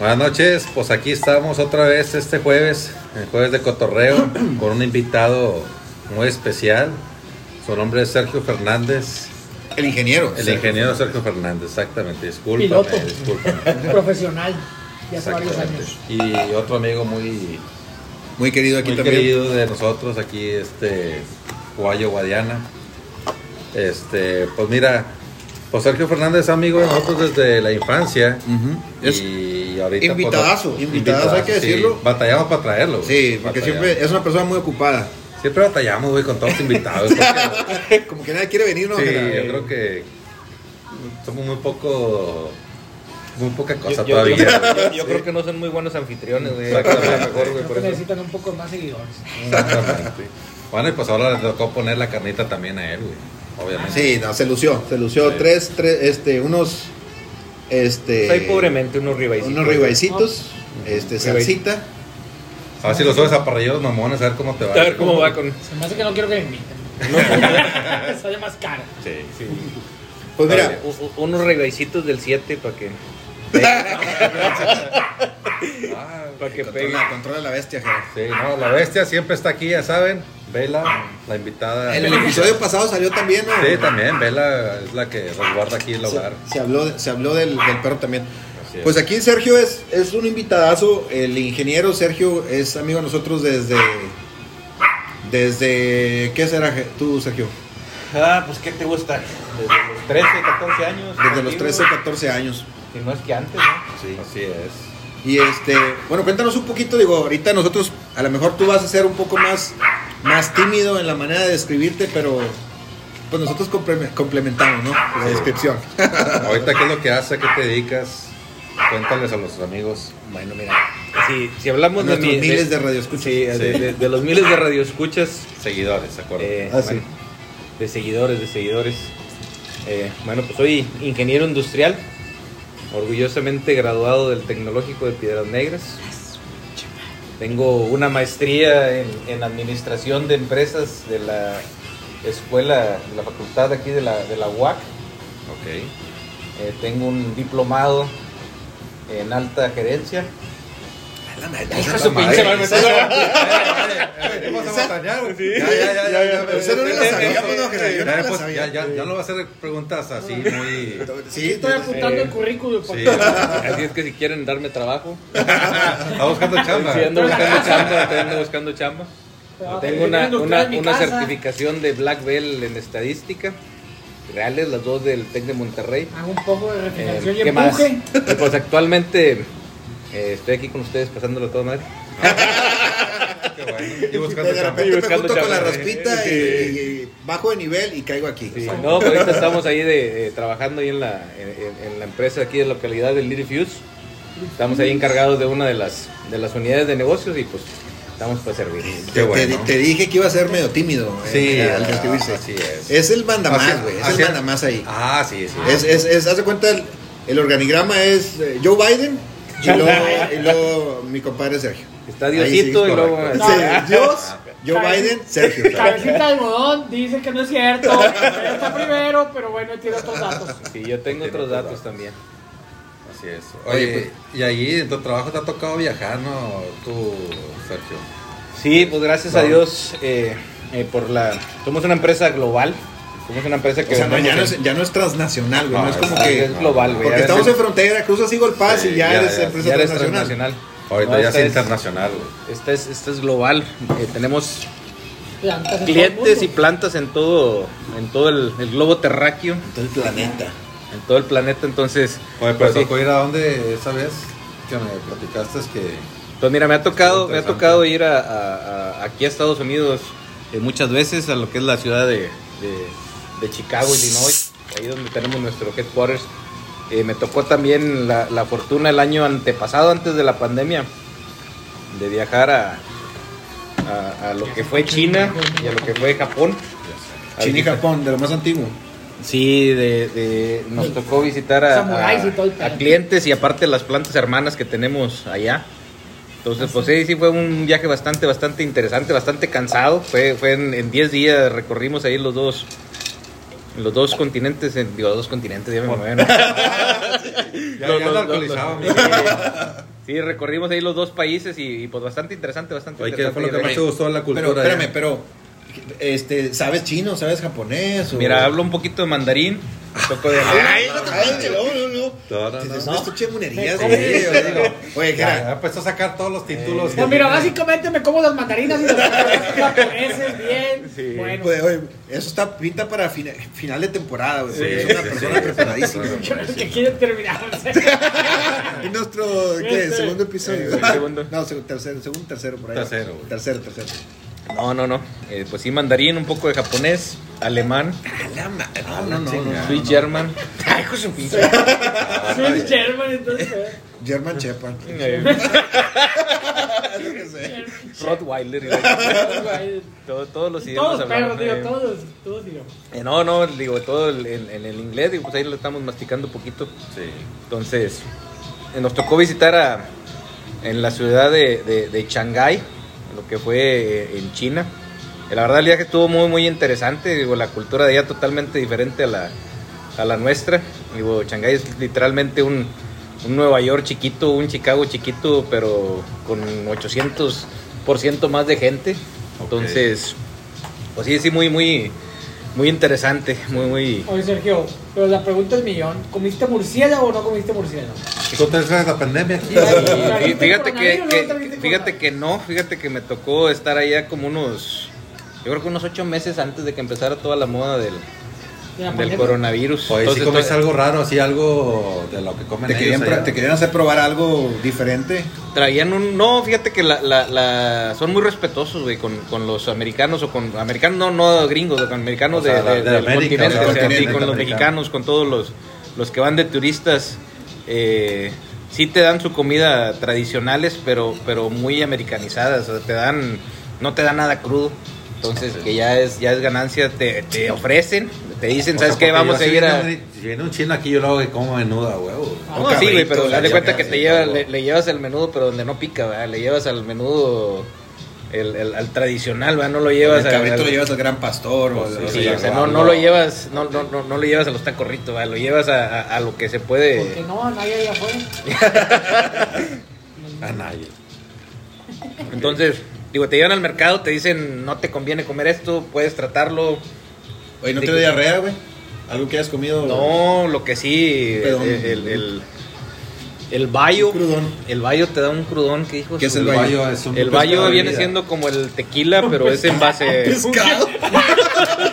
Buenas noches, pues aquí estamos otra vez este jueves, el jueves de cotorreo, con un invitado muy especial. Su nombre es Sergio Fernández, El ingeniero. el ingeniero Sergio Fernández, exactamente. Discúlpame, Piloto. discúlpame. Profesional. Ya hace varios años. Y otro amigo muy, Muy querido aquí muy también. querido de nosotros, aquí este Guayo Guadiana. Este, pues mira, pues Sergio Fernández es amigo de nosotros desde la infancia. Es- y ahorita pues, invitadazo, invitadazo, hay que sí. decirlo. Batallamos para traerlo. Sí, porque Batallamos. siempre es una persona muy ocupada. Siempre batallamos, güey, con todos los invitados. porque- Como que nadie quiere venir, ¿no? sí, yo creo que somos muy poco. Muy poca cosa Yo, yo- todavía. yo- creo que no son muy buenos anfitriones, güey. Mejor, por eso. necesitan un poco más seguidores. Exactamente. Bueno, y pues ahora le tocó poner la carnita también a él, güey. Obviamente. Sí, no, se lució, se lució. Sí. Tres, tres, este, unos, este... Soy pobremente unos ribaicitos. Unos ribaicitos, este, Ribeye. salsita. A ver si los subes a parrillos mamones, a ver cómo te va. A ver cómo va con. Se me hace que no quiero que me inviten. Sale más caro. Sí, sí. Pues mira, unos ribaicitos del 7 para que. Ah, Para que pegue. controla, controla la bestia, sí, no, la bestia siempre está aquí, ya saben. Vela, la invitada. En el episodio pasado salió también, ¿no? Sí, también, Vela es la que resguarda aquí el hogar. Se, se habló, de- se habló del, del perro también. Pues aquí Sergio es, es un invitadazo. El ingeniero Sergio es amigo de nosotros desde. Desde. ¿Qué será tú, Sergio? Ah, pues ¿qué te gusta? Desde los 13, 14 años. Desde los contigo, 13, 14 años. Si no es que antes, ¿no? Sí, así es. Y este, bueno, cuéntanos un poquito, digo, ahorita nosotros, a lo mejor tú vas a ser un poco más, más tímido en la manera de describirte, pero pues nosotros comple- complementamos, ¿no? La descripción. Ahorita, ¿qué es lo que haces? ¿A qué te dedicas? Cuéntales a los amigos. Bueno, mira, Si, si hablamos de, mi- miles de radioescuchas. Sí, de, de- de los miles de radioescuchas, Seguidores, ¿se acuerdan? eh, Ah, sí. de seguidores, de seguidores. Eh, bueno, pues soy ingeniero industrial, orgullosamente graduado del Tecnológico de Piedras Negras. Tengo una maestría en, en administración de empresas de la escuela, de la facultad aquí de la, de la UAC. ok. Eh, tengo un diplomado en alta gerencia. Su pinche madre, me está- ¿Qué Esa- Ya, Sí. ya, ya, ya, no la sabía, yo Ya, me la pues, sabía. ya, ya, ya no va a hacer preguntas así muy... Sí, Estoy apuntando Eh, el currículum. Sí. Así es que si quieren darme trabajo, Está buscando chamba. Sí, ando buscando chamba, estoy ando buscando chamba. Pero, Tengo eh, una, certificación de Black Belt en estadística, reales, las dos del TEC de Monterrey. Hago un poco de Eh, refrigeración y ¿Qué más? empuje. Pues actualmente eh, estoy aquí con ustedes pasándolo todo madre. Qué bueno. Y buscando de repente me junto con la raspita y, y bajo de nivel y caigo aquí. Sí, no, pero ahorita estamos ahí de, eh, trabajando ahí en la, en, en- en la empresa aquí de la localidad del Little Fuse. Estamos ahí encargados de una de las, de las unidades de negocios y pues estamos para servir. Qué Te, bueno. te- te dije que iba a ser medio tímido eh, Sí, al describirse. así es. Es el mandamás, Así- güey. Es así- el mandamás ahí. Ah, sí, sí. Es, es, es, haz de cuenta, el, el organigrama es eh, Joe Biden y luego, y luego mi compadre Sergio. Está Diosito sí, y luego... Sí, No. Dios, Joe Biden, Sergio. Cabecita de algodón dice que no es cierto. Él está primero, pero bueno, tiene otros datos. Sí, yo tengo Tiene otros datos datos. también. Así es. Oye, Oye, y ahí en tu trabajo te ha tocado viajar, ¿no? Tú, Sergio. Sí, pues gracias a. Dios eh, eh, por la... Somos una empresa global. Somos una empresa que... O sea, no, ya, no es, ya no es transnacional, güey. No, No, es como es- que. es global, güey. Porque estamos en frontera, cruzas Eagle Pass Sí, y ya, ya, eres ya, empresa ya eres transnacional. transnacional. Ahorita No, ya es internacional, güey. Esta es, esta es global. Eh, tenemos Plantas en clientes y plantas en todo, en todo el, el globo terráqueo, Todo el planeta. en todo el planeta. Entonces, Oye, pero pues, sí. tocó ir a dónde esa vez que me platicaste es que... Pues mira, me ha tocado, me ha tocado ir a, a- a- aquí a Estados Unidos eh, muchas veces a lo que es la ciudad de, de- de Chicago, Illinois, ahí donde tenemos nuestro headquarters. Eh, me tocó también la, la fortuna el año antepasado, antes de la pandemia, de viajar a, a, a lo que fue China y a lo que fue Japón. China y Japón, de lo más antiguo. Sí, de, de- nos tocó visitar a, a- a clientes y aparte las plantas hermanas que tenemos allá. Entonces, pues sí, sí fue un viaje bastante, bastante interesante, bastante cansado. Fue, fue en en 10 días, recorrimos ahí los dos, los dos continentes, en- digo, dos continentes, ya me muevo, ¿no? Ya, ya Los- los- los-. Sí, recorrimos ahí los dos países y, y, pues bastante interesante, bastante Oye, ¿qué fue lo que interesante. más te gustó la cultura? Pero, espérame, allá? pero, este, ¿sabes chino? ¿Sabes japonés? o- Mira, hablo un poquito de mandarín, un poco de... Ay, no te pinche, no, no, no. Te- no. Esto chemunerías, Sí, güey. Oye, ¿qué era? empezó a sacar todos los títulos. Pues mira, básicamente me como las mandarinas y los japoneses bien. Sí. Bueno, Oye, oye, eso está pinta para fina- final de temporada, güey. es una persona preparadísima. qué quieren terminar. Y nuestro ¿qué? Este, segundo episodio. eh, segundo. No, tercero, segundo, tercero por ahí. Tercero, güey. Tercero, tercero. No, no, no. Eh, pues sí, mandarín, un poco de japonés, alemán, A la ma- No, no, no. no. Sweet German. Ay, hijo de su pinche. Soy German, entonces. eh. German Shepherd. eh, Yo qué sé. Rottweiler. Todos todo- todos los idiomas perros, hablamos, digo, eh. todos, todos digo. Eh, no, no, digo, todo el- en, en el inglés, digo, pues ahí lo estamos masticando un poquito. Sí. Entonces, eh, nos tocó visitar a, en la ciudad de, de, de Shanghái, lo que fue eh, en China. Eh, La verdad el viaje estuvo muy, muy interesante, digo, la cultura de allá totalmente diferente a la, a la nuestra. Digo, Shanghái es literalmente un, un Nueva York chiquito, un Chicago chiquito, pero con 800% más de gente. Entonces, pues sí, sí, muy, muy, muy interesante, muy, muy... Oye, Sergio, pero la pregunta es millón. ¿Comiste murciélago o no comiste murciélago? ¿Tú te traes la pandemia aquí? Y- y fíjate que, fíjate que no, fíjate que me tocó estar allá como unos, yo creo que unos ocho meses antes de que empezara toda la moda del, del pandemia. coronavirus. Oye, Entonces, comiste to- algo raro, así algo de lo que comen ¿Te ellos querían, allá? te querían hacer probar algo diferente? Traían un, no, fíjate que la, la, la- son muy respetuosos, güey, con, con los americanos o con, americanos no, no gringos, con americanos O sea, de, de- de del América, continente, del o sea, continente sí, con los americano. mexicanos, con todos los, los que van de turistas, eh, sí te dan su comida tradicionales, pero, pero muy americanizadas, o sea, te dan, no te dan nada crudo. Entonces, que ya es, ya es ganancia, te, te ofrecen, te dicen, O sea, ¿sabes qué? Vamos a ir a... viene un- Si viene un chino aquí, yo lo hago que como menuda, huevo. Ah, No, sí, güey, pero dale cuenta que te lleva, le, le llevas el menudo, pero donde no pica, ¿verdad? Le llevas al menudo, el, el- al tradicional, ¿verdad? No lo llevas el cabrito al- lo llevas al gran pastor. o- Pues sí, o Sí, sea, o sea, no, no lo llevas, no, no, no, no lo llevas a los tacorritos, ¿verdad? Lo llevas a, a- a lo que se puede. Porque no, nadie allá afuera. A nadie. Entonces, digo, te llevan al mercado, te dicen, no te conviene comer esto, puedes tratarlo. Oye, ¿no te dio diarrea, güey? ¿Algo que hayas comido? No, lo que sí, el, Pedón. el, el, el bayo, Un crudón. el bayo te da un crudón, que hijo de ¿Qué es el El bayo? El bayo viene siendo como el tequila, pero es en base... ¿Pescado?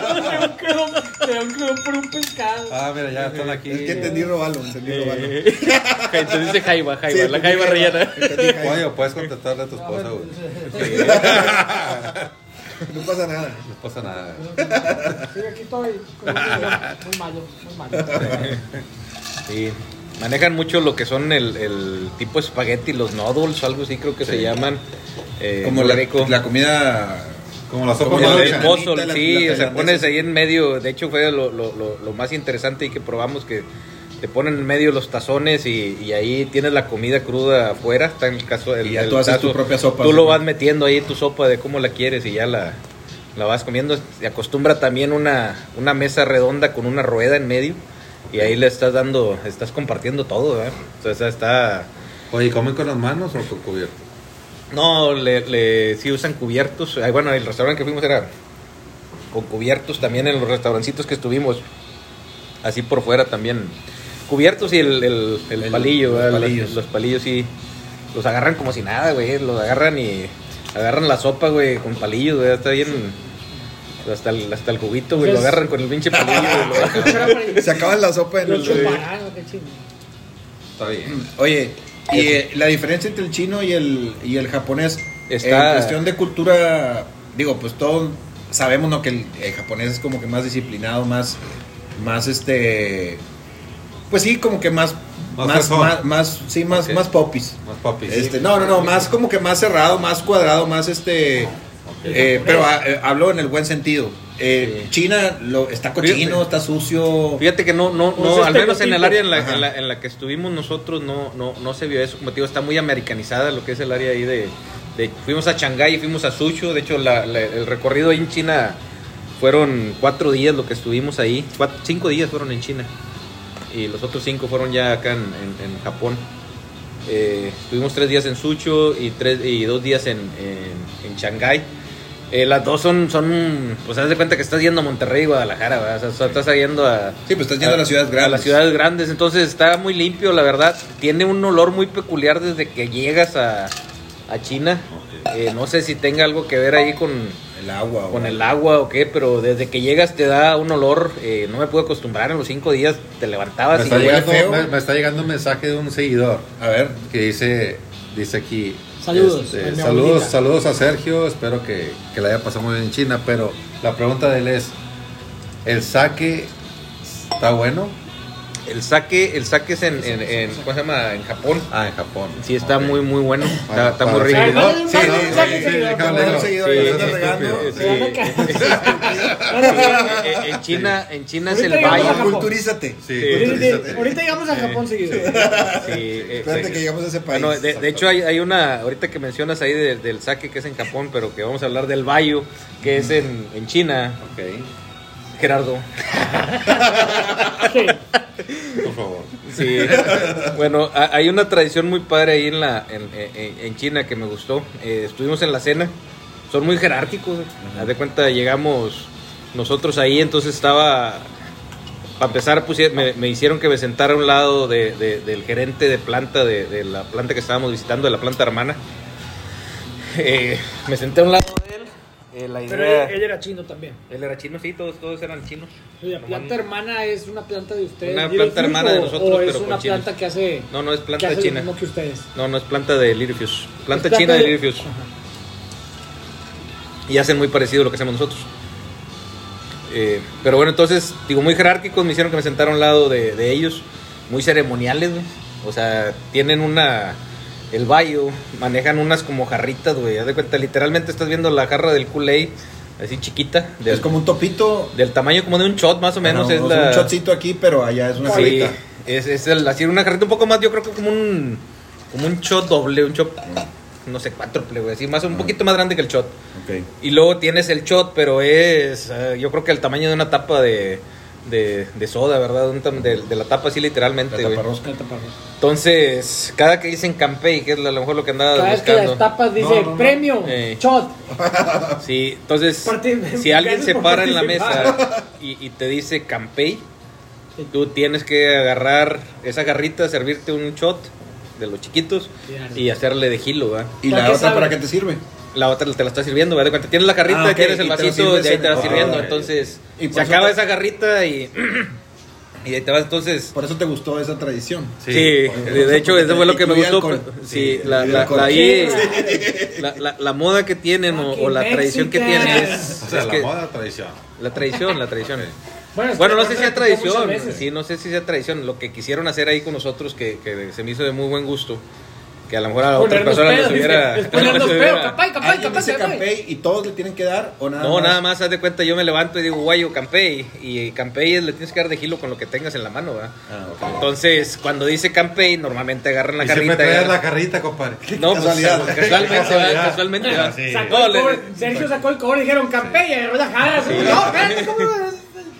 Un por un pescado. Ah, mira, ya están aquí. Es que entendí robalo, entendí robalo. Eh, Entonces dice jaiba, jaiba, Sí, la entendí jaiba rellena. Entendí jaiba. Oye, puedes contestarle a tu esposa, güey. No pasa nada. No pasa nada. Sí, aquí estoy. con un crudón. Muy malo, muy malo. Sí. Manejan mucho lo que son el, el tipo espagueti, los noodles, algo así creo que se llaman. Eh, Como muy la, rico. la comida... Como la sopa Como El, el la- sí, la o sea, tailandesa. pones ahí en medio, de hecho fue lo, lo, lo, lo más interesante y que probamos que te ponen en medio los tazones y, y ahí tienes la comida cruda afuera, está en el caso del Y ya del tú haces tazo. tu propia sopa, Tú ¿sí? lo vas metiendo ahí tu sopa de cómo la quieres y ya la, la vas comiendo. Se acostumbra también una, una mesa redonda con una rueda en medio y ahí le estás dando, estás compartiendo todo, ¿verdad? O sea, está... Oye, ¿comen con las manos o con cubierto? No, le, le, sí usan cubiertos. Ay, bueno, el restaurante que fuimos era con cubiertos también en los restaurancitos que estuvimos. Así por fuera también. Cubiertos y el, el, el El- palillo, los ¿verdad? palillos. Los palillos sí. Los agarran como si nada, güey. Los agarran y agarran la sopa, güey, con palillos, güey. Está bien. Hasta el, hasta el juguito, güey. Lo agarran con el pinche palillo, güey. lo- Se acaba la sopa en Lo el... Está bien. Oye, y eh, la diferencia entre el chino y el, y el japonés, Está- en cuestión de cultura, digo, pues todos sabemos ¿no? que el, el japonés es como que más disciplinado, más, más este, pues sí, como que más, Más más, sí, más, más popis. Más papis. Este, no, no, no, más como que más cerrado, más cuadrado, más este, eh, pero ah, eh, hablo en el buen sentido. Eh, Sí. China lo, está cochino, Fíjate. está sucio. Fíjate que no, no, Pues no, al menos en el área en la, en, la, en la que estuvimos nosotros no, no, no se vio eso. Como te digo, está muy americanizada lo que es el área ahí de... de- fuimos a Shanghái, fuimos a Suzhou. De hecho, la- la- el recorrido ahí en China fueron cuatro días lo que estuvimos ahí. Cuatro- cinco días fueron en China. Y los otros cinco fueron ya acá en, en- en Japón. Eh, estuvimos tres días en Sucho y, tres, y dos días en, en, en Shanghái. Eh, las dos son, son, pues haz de cuenta que estás yendo a Monterrey y Guadalajara, ¿verdad? O sea, estás yendo a... Sí, pues estás yendo a las ciudades grandes. A las ciudades grandes, entonces está muy limpio, la verdad. Tiene un olor muy peculiar desde que llegas a, a China. Eh, no sé si tenga algo que ver ahí con, El agua. o- con el agua o qué, pero desde que llegas te da un olor, eh, no me puedo acostumbrar, en los cinco días te levantabas Me y está, llegando, me- me está llegando un mensaje de un seguidor A ver. que dice, dice aquí. Saludos, este, saludos a Sergio. Espero que, que la haya pasado muy bien en China. Pero la pregunta de él es: ¿el saque está bueno? El saque, el saque es en, en, en- ¿cómo se llama? En Japón. Ah, en Japón. Sí, está Ok. muy, muy bueno. Está, está muy rico. Sí, Sí, no, sí, en China, en China es Ahorita el. Japón. Culturízate. Sí. Ahorita llegamos a Japón seguido. Sí, Espérate que llegamos a ese país. De, hecho hay, hay una, ahorita que mencionas ahí de- del saque que es en Japón, pero que vamos a hablar del bayo, que es en, en China. Ok, Gerardo. Por favor. Sí. bueno, ha- hay una tradición muy padre ahí en la en, en- en China que me gustó. Eh, estuvimos en la cena. Son muy jerárquicos. Haz de cuenta, llegamos nosotros ahí, entonces estaba... Para empezar, pusie- me, me hicieron que me sentara a un lado de- de- del gerente de planta, de, de la planta que estábamos visitando, de la planta hermana. Eh, me senté a un lado. Eh, la Pero él, él era chino también. Él era chino, sí, todos, todos eran chinos. Oye, ¿La planta hermana es una planta de ustedes? Una planta hermana de nosotros, ¿O es pero con una chinos. planta que hace, No, no es que planta hace de China. mismo que ustedes? No, no es planta de Lirifius. Planta Es china de de- Lirifius. Ajá. Y hacen muy parecido a lo que hacemos nosotros. Eh, pero bueno, entonces, digo, muy jerárquicos, me hicieron que me sentara a un lado de, de ellos. Muy ceremoniales, güey. O sea, tienen una... El bayo, manejan unas como jarritas, güey. Haz de cuenta, literalmente estás viendo la jarra del Kool-Aid, así chiquita. Del, Es como un topito. del tamaño como de un shot, más o menos. Es o la... sea, Un shotcito aquí, pero allá es una Sí, jarrita. es, es el, así una jarrita un poco más, yo creo que como un como un shot doble, un shot, no sé, cuádruple, güey, así más, un poquito más grande que el shot. Y luego tienes el shot, pero es, eh, yo creo que el tamaño de una tapa de, de, de soda, ¿verdad? Un tam- de, de la tapa así literalmente, La taparrosca. La taparrosca. Entonces, cada que dicen Campey, que es a lo mejor lo que andaba Cada vez que buscando. las tapas dice No, no, no. premio, Eh. shot. Sí, entonces, Parti- si alguien se para en la mesa y, y te dice Campey, tú tienes que agarrar esa garrita, servirte un shot de los chiquitos y hacerle de gilo, ¿va? ¿Y ¿Para la otra sabe? para qué te sirve? La otra te la está sirviendo, ¿verdad? Cuando tienes la garrita, Ah, tienes el y vasito, de ahí te va sirviendo. Entonces, Y se acaba te- esa garrita y, y ahí te vas. Entonces, Por eso te gustó esa tradición. Sí, de, de hecho, eso fue lo que me gustó. alcohol. Sí, Sí, la, la, moda que tienen o, o la tradición que tienen es, O sea, es la que- moda tradición. la tradición, la tradición. Bueno, Bueno, no sé si sea tradición, sí, no sé si sea tradición. Lo que quisieron hacer ahí con nosotros, que, que se me hizo de muy buen gusto, que a lo mejor a otras personas pedos, les hubiera... dice, es ponernos les pedos, hubiera- capay, capay, ¿Alguien capay, dice capay. campey y todos le tienen que dar o nada No, más? nada más, haz de cuenta, yo me levanto y digo, guayo, Campey. Y Campey es- le tienes que dar de gilo con lo que tengas en la mano, ¿verdad? Ah, ok. Entonces, cuando dice Campey, normalmente agarran la y siempre traes la carrita, compadre. No, pues, casualidad. casualmente, casualmente. Sí. Sacó No, el le- Sergio sacó el cobre y dijeron Campey y agarró la jara. Sí. No, espérate, ¿cómo?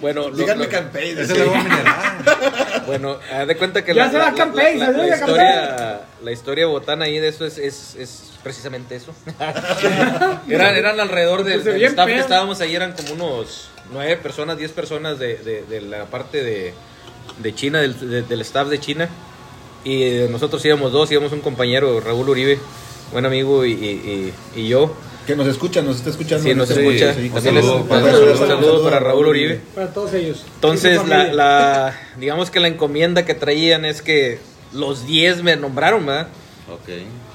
Bueno, Díganme lo- campey. Ese es decía. el agua mineral. bueno, haz de cuenta que Ya la, se va la- la- Campey, la- se la va historia, la historia botana ahí de eso es, es, es precisamente eso. eran, eran alrededor del, bien staff que estábamos ahí, eran como unos nueve personas, diez personas de, de- de la parte de, de China, del, de- del staff de China. Y eh, nosotros íbamos dos, íbamos un compañero, Raúl Uribe, buen amigo, y, y- y- y yo. Que nos escucha, nos está escuchando. Sí, nos este escucha. sí. Saludo para un Raúl. saludo, saludo para Raúl Uribe. Para todos ellos. Entonces, la, la- digamos que la encomienda que traían es que los 10 me nombraron, ¿verdad? Ok.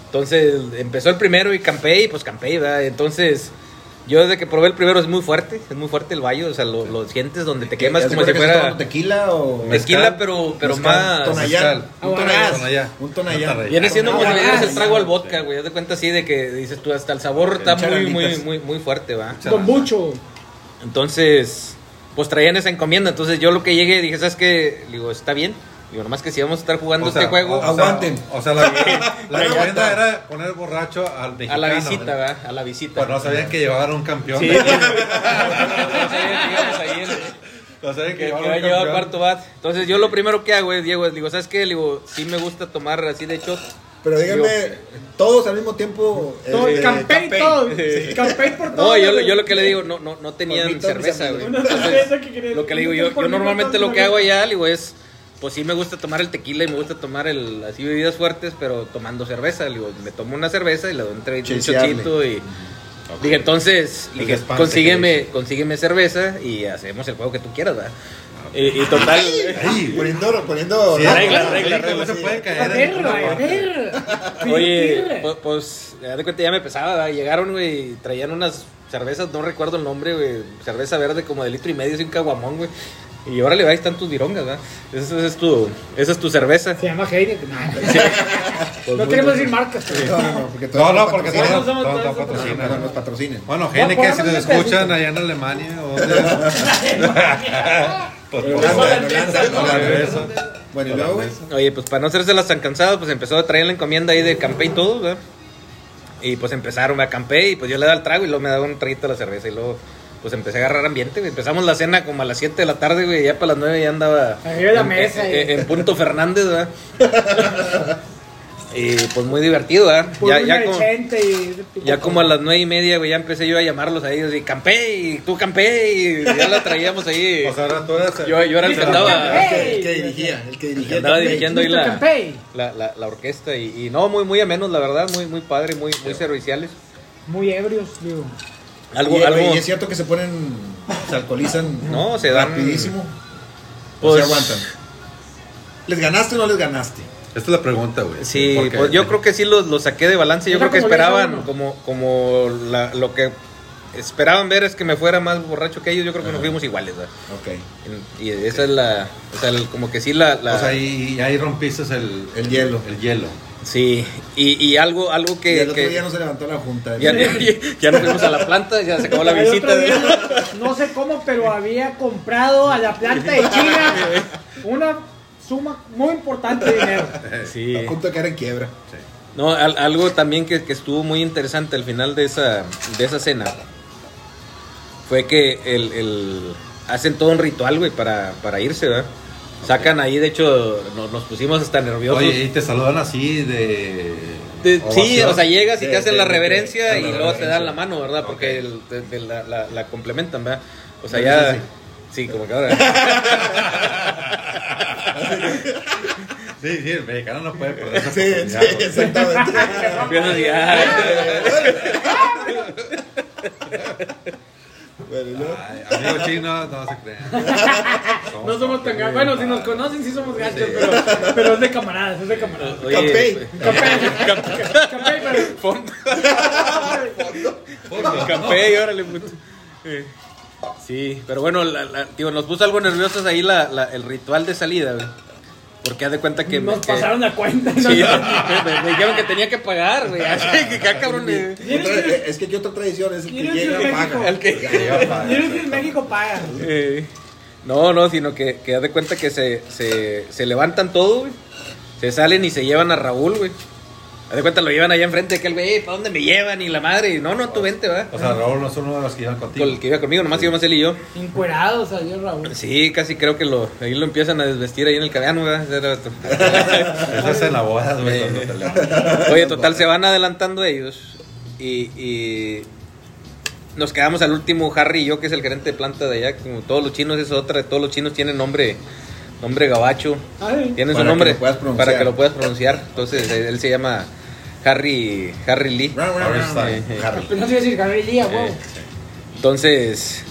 Entonces empezó el primero y campé y pues campé, ¿verdad? Entonces, yo desde que probé el primero es muy fuerte, es muy fuerte el bayo, o sea, lo, lo sientes donde te quemas ¿Ya se como si fuera tequila o tequila, mezcal? pero, pero Mezcal, más... tonallá. Mezcal. Un Aguarás. tonallá. Un. Viene siendo como si le dieras el Ah, trago al sí. vodka, güey. Haz de cuenta así de que dices tú, hasta el sabor está muy, muy, muy, muy fuerte, ¿va? Don Mucho. Entonces, pues traían esa encomienda. Entonces yo lo que llegué dije, ¿sabes qué? Digo, está bien. Digo, nomás que si vamos a estar jugando O sea, este juego o- Aguanten. O sea, la, la encomienda era poner borracho al mexicano. a la visita, ¿verdad? A la visita. Pues no sabían que llevaban un campeón. Sí, sí. No sabían No sabían que, que que llevar campeón. cuarto bat. Entonces yo lo primero que hago es, Diego, es, digo, ¿sabes qué? Le Digo, sí me gusta tomar así de shot, Pero díganme, todos al mismo tiempo. Todo, eh, campé. todo. Campé por todo. No, yo, lo- yo lo que le digo, no, no, no tenían cerveza, güey. Entonces, lo que le digo, yo, yo normalmente lo que hago allá, digo, es, pues sí me gusta tomar el tequila y me gusta tomar el, así bebidas fuertes, pero tomando cerveza. Le digo, me tomo una cerveza y le doy un, chochito y... Dije, entonces, dije, consígueme, consígueme cerveza y hacemos el juego que tú quieras, ¿verdad? Y, y total... Ay, Poniendo, poniendo Sí, regla, regla, regla, No se puede A ver, a ver. Oye, pues, pues, haz de cuenta ya me pesaba, ¿verdad? llegaron, güey, y traían unas cervezas, no recuerdo el nombre, güey, cerveza verde como de litro y medio, así un caguamón, güey. Y órale, ahí están tus virongas, ¿verdad? Esa, esa es tu, esa es tu cerveza. Se llama Heineken. No, Pues no queremos decir marcas. pero- No, no, no, porque No, todos no, nos porque patrocinan. todos somos- todos todos somos- patrocinan. No, nos patrocinen. Bueno, que si nos escuchan pedacito. allá en Alemania. Pues. Bueno, y luego, güey. Oye, pues para no hacérselas tan cansadas, pues empezó a traer la encomienda ahí de campé y todo, ¿verdad? Y pues empezaron a campé y pues yo le daba el trago y luego me daba un traguito a la cerveza y luego pues empecé a agarrar ambiente, güey. Empezamos la cena como a las 7 de la tarde, güey, ya para las 9 ya andaba Arriba de la en, mesa, en- en punto Fernández, ¿verdad? y pues muy divertido, ¿verdad? Ya, ya, como, y- ya como a las 9 y media, güey, ya empecé yo a llamarlos ahí, así, campé y tú campé y ya la traíamos ahí. O sea, ahora tú eres. Yo- yo era el que andaba- Campé. El que dirigía, el que dirigía. Que andaba dirigiendo ahí la, Campé. la, la, la orquesta y, y no, muy muy amenos, la verdad, muy muy padre, muy muy serviciales. Muy ebrios, digo. Algo, y, algo, y es cierto que se ponen, se alcoholizan No, se dan- rapidísimo. o Pues- se aguantan. ¿Les ganaste o no les ganaste? Esta es la pregunta, güey. Sí, Porque- pues yo creo que sí los, los saqué de balance. Yo Era creo que como 10 a esperaban, como, como la- lo que esperaban ver es que me fuera más borracho que ellos. Yo creo que nos fuimos iguales, ¿verdad? Ok. Y esa es la, o sea, el- como que sí la, la- O sea, y ahí rompiste el, El hielo. El hielo. Sí, y, y algo, algo que, y el otro que- día no se levantó la junta. ya, ya- ya nos fuimos a la planta, ya se acabó la El visita. día, no, no sé cómo, pero había comprado a la planta de China una suma muy importante de dinero. Sí. A punto de caer en quiebra. No, al- algo también que, que estuvo muy interesante al final de esa, de esa cena fue que el, el- hacen todo un ritual, güey, para, para irse, ¿verdad? Sacan ahí, de hecho, nos, nos pusimos hasta nerviosos. Oye, y te saludan así de. De- sí, o sea, llegas y te hacen la reverencia y la luego te dan la mano, ¿verdad? Porque el- la, la- la complementan, ¿verdad? O sea, ya... sí, Sí, como que ahora... Sí, sí, el mexicano no puede perder esa Sí, sí, exactamente. Bueno, Ay, chino, no se crean. No somos tan gachos. Bueno, si nos conocen, sí somos gachos, pero, pero es de camaradas, es de camaradas. oye, Campey. Campé, pero- Fondo. Campé, órale, puto. Eh, Sí, pero bueno, la- la- tío, nos puso algo nerviosos ahí la, la- el ritual de salida, güey. Porque haz de cuenta que... Nos que- pasaron la cuenta. Sí, me, me dijeron que tenía que pagar, güey. Así que, ah, cabrón. eh. otra- es que aquí otra tradición es el que ¿Quieres llega a paga. El que- que en México pagan. Eh, no, no, sino que, que haz de cuenta que se, se, se levantan todo, güey. Se salen y se llevan a Raúl, güey. Haz de cuenta lo llevan allá enfrente, que el güey, ¿para dónde me llevan? Y la madre, no, no, tú vente, va. O sea, Raúl no es uno de los que iban contigo. Con el que iba conmigo, nomás íbamos él y yo. Encuerados, adiós Raúl. Sí, casi creo que lo, ahí lo empiezan a desvestir ahí en el cabiano, ¿verdad? Eso es en la boda, güey. Oye, total, se van adelantando ellos. Y, y nos quedamos al último, Harry y yo, que es el gerente de planta de allá. Como todos los chinos es otra, todos los chinos tienen nombre, nombre gabacho. Ay, Tienen su nombre para que lo puedas pronunciar. Entonces, él se llama Harry, Harry Lee. Harry. Harry. Pero no sé decir Harry Lee, a huevo. Eh, Entonces,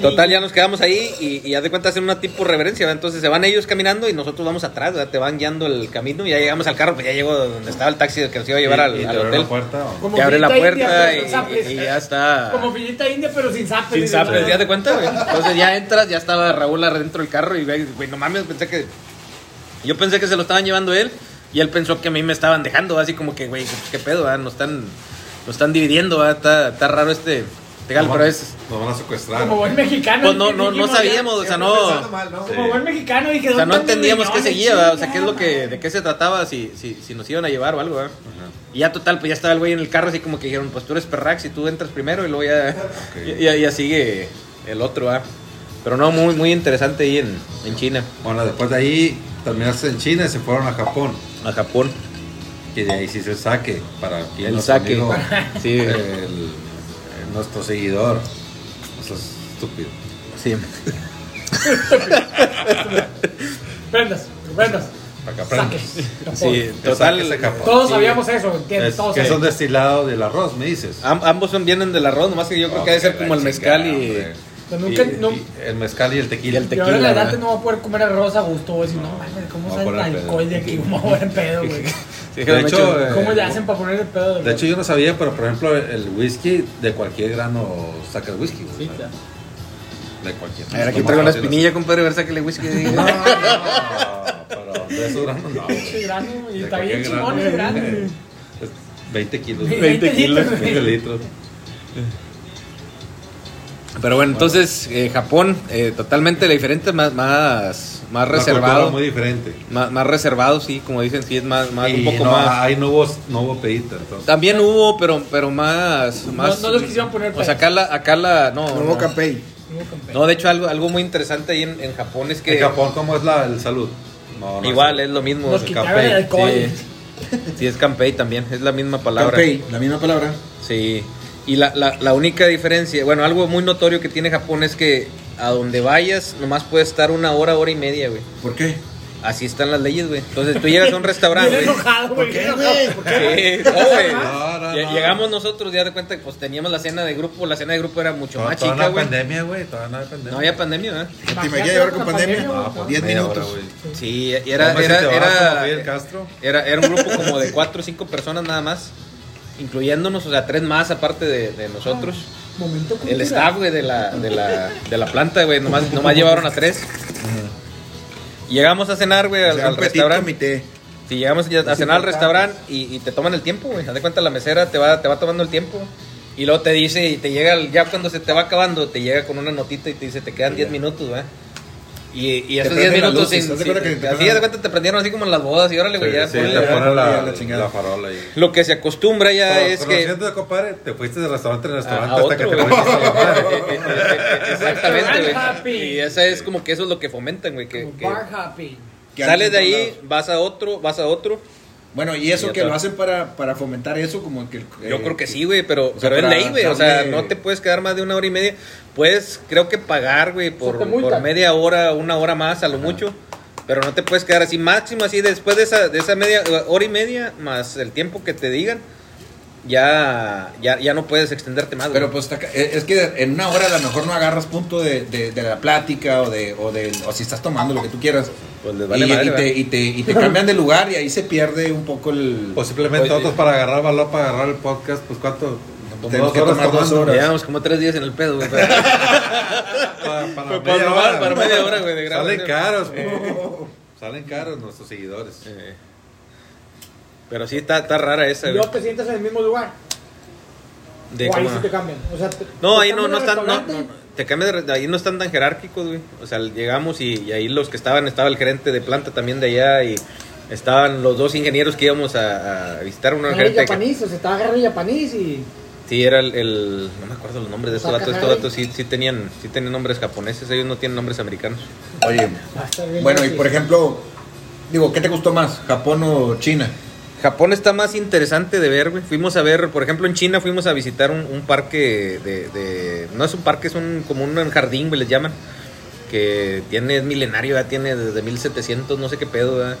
Total, ya nos quedamos ahí y, y haz de cuenta hacen una tipo reverencia, ¿verdad? entonces se van ellos caminando y nosotros vamos atrás, ¿verdad? te van guiando el camino y ya llegamos al carro, pues ya llegó donde estaba el taxi que nos iba a llevar ¿Y- al, al hotel. la puerta o- Como Que abre la puerta india, y, ya está Como filita india, pero sin zapes. sin zapes. ¿ya te cuenta? güey? Entonces ya entras, ya estaba Raúl adentro del carro y güey, güey, no mames, pensé que yo pensé que se lo estaban llevando él y él pensó que a mí me estaban dejando, así como que, güey, qué pedo, ¿verdad? nos están nos están dividiendo, ¿verdad? Está, está raro este Tegal, Nos pero van- es Nos van a secuestrar. Como buen mexicano. pues no no no sabíamos, o sea, no mal, ¿no? Sí. Como buen mexicano dije, O sea, no ¿dónde están mis entendíamos qué seguía, ¿verdad? o sea, qué es lo que, de qué se trataba, si, si, si nos iban a llevar o algo, ¿verdad? Ajá. Y ya total, pues ya estaba el güey en el carro, así como que dijeron, pues tú eres Perrax y tú entras primero y luego ya, ya, ya sigue el otro, ¿verdad? Pero no, muy, muy interesante ahí en, en China, Bueno, después de ahí terminaste en China y se fueron a Japón. a Japón. que de ahí sí se saque para aquí El saque. amigo, Sí. el- nuestro seguidor. Eso es estúpido. Sí. Prendas, prendas. Para que aprendas. Saques. Sí, Que total. capón. Todos sí. sabíamos eso, ¿entiendes? Es, Todos que es un sabíamos. destilado del arroz, me dices. Am- ambos son vienen del arroz, nomás que yo creo que debe ser como el mezcal y. Pero nunca- y- no- y el mezcal y el tequila. Y el Y ahora tequila, adelante ¿verdad? no voy a poder comer arroz a gusto, voy a decir, no mames, ¿cómo a sale el alcohol de aquí? ¿Cómo voy a pedo, güey? Sí, De me hecho, echo- eh, ¿Cómo le hacen para poner el pedo? De hecho, yo no sabía, pero por ejemplo, el whisky de cualquier grano saca el whisky. güey. Sí, claro. De cualquier. A ver, aquí traigo la espinilla, compadre, a ver, sáquele whisky. es- No, no, pero de esos granos no. güey. Grano, y De está bien chingón el grano. eh, es 20 kilos. Sí, güey. 20 kilos, güey. 20 litros. Pero bueno, entonces, eh, Japón, eh, totalmente diferente, más, más, más reservado. muy diferente. Más, más reservado, sí, como dicen, sí, es más, más Y un poco no, más. Ahí no hubo, no hubo pedita, entonces. También hubo, pero, pero más, más. no les quisieron poner O sea, acá la, acá la, no. No no. hubo campey. Nuevo campeón. No, de hecho, algo, algo muy interesante ahí en, en Japón es que. En Japón, ¿cómo es la el salud? No, no Igual, sé. es lo mismo. Nos el alcohol. Sí, sí, es Campei también, es la misma palabra. Campey, la misma palabra. Sí. Y la, la, la única diferencia, bueno, algo muy notorio que tiene Japón es que a donde vayas, nomás puedes estar una hora, hora y media, güey. ¿Por qué? Así están las leyes, güey. Entonces tú llegas a un restaurante, Bien enojado, güey. ¿Por qué, güey? enojado. ¿Por qué? Sí, no, güey. No, no, Lle- no. Llegamos nosotros, ya de cuenta que pues teníamos la cena de grupo, la cena de grupo era mucho Toda- más toda chica, una güey. pandemia, güey. Todavía no hay pandemia. No había pandemia, ¿verdad? ¿Te imaginas llevar con pandemia? No, pues, 10 media minutos. hora, güey. Sí, y era, ¿Cómo si era, era, era, era un grupo como de cuatro o cinco personas nada más, incluyéndonos, o sea, tres más aparte de, de nosotros. Momento El staff, güey, de la, de la, de la planta, güey, nomás, nomás llevaron a tres. Llegamos a cenar, güey, al, restaurante. Si llegamos ya a cenar al restaurante y, y te toman el tiempo, güey. Haz de cuenta, la mesera te va, te va tomando el tiempo. Y luego te dice, y te llega, ya cuando se te va acabando, te llega con una notita y te dice, te quedan 10 minutos, ¿verdad? Y, y esos 10 prenden las minutos, sin- de que te así de cuenta te prendieron así como en las bodas y órale, güey, ya. Sí, ponle, te ponen la, la chingada. la farola ahí. Lo que se acostumbra ya Pero es que... conociéndote, compadre, te fuiste de restaurante en a- restaurante a hasta que otro, te güey. volviste a la madre. Exactamente, Restaurant happy. güey. Y esa es como que eso es lo que fomentan, güey. Que, que Bar happy. Que sales de ahí, vas a otro, vas a otro. Bueno, y eso Y que lo hacen para, para fomentar eso, como que. Yo eh, creo que sí, güey, pero, o sea, pero es ley, güey. O sea, no te puedes quedar más de una hora y media. Puedes, creo que pagar, güey, por media hora, una hora más a lo mucho. Pero no te puedes quedar así máximo, así después de esa, de esa media hora y media, más el tiempo que te digan, ya, ya, ya no puedes extenderte más. güey. Pero pues está ca- es que en una hora a lo mejor no agarras punto de, de, de la plática o de, o de o si estás tomando lo que tú quieras. Pues les vale y, madre, y te, y, te, y te cambian de lugar y ahí se pierde un poco el... O simplemente Oye, otros para agarrar valor, para agarrar el podcast, pues cuánto. Tenemos que tomar dos horas. Llevamos como tres días en el pedo, güey. pero- Para, para Para media probar, hora. para media hora, güey, de Salen caros, po. Salen caros nuestros seguidores. Eh, Pero sí está, está rara esa, Y luego te sientas en el mismo lugar. De o ahí sí te cambian. O sea, te- No, te ahí no, cambian no están, no, no, te cambias de, ahí no están tan jerárquicos, güey. O sea, llegamos y, y ahí los que estaban, estaba el gerente de planta también de allá y estaban los dos ingenieros que íbamos a, a visitar, uno Era el gerente que- japonés, o sea, estaba agarrando el japonés y. Sí, era el, el- no me acuerdo los nombres de estos datos, estos datos sí, sí tenían, sí tenían nombres japoneses, ellos no tienen nombres americanos. Oye, bueno, y por ejemplo, digo, ¿qué te gustó más? ¿Japón o China? Japón está más interesante de ver, güey. Fuimos a ver, por ejemplo, en China fuimos a visitar un, parque de, de- No es un parque, es un, como un jardín, güey, les llaman. Que tiene, es milenario, ya tiene desde 1700, no sé qué pedo, ¿verdad?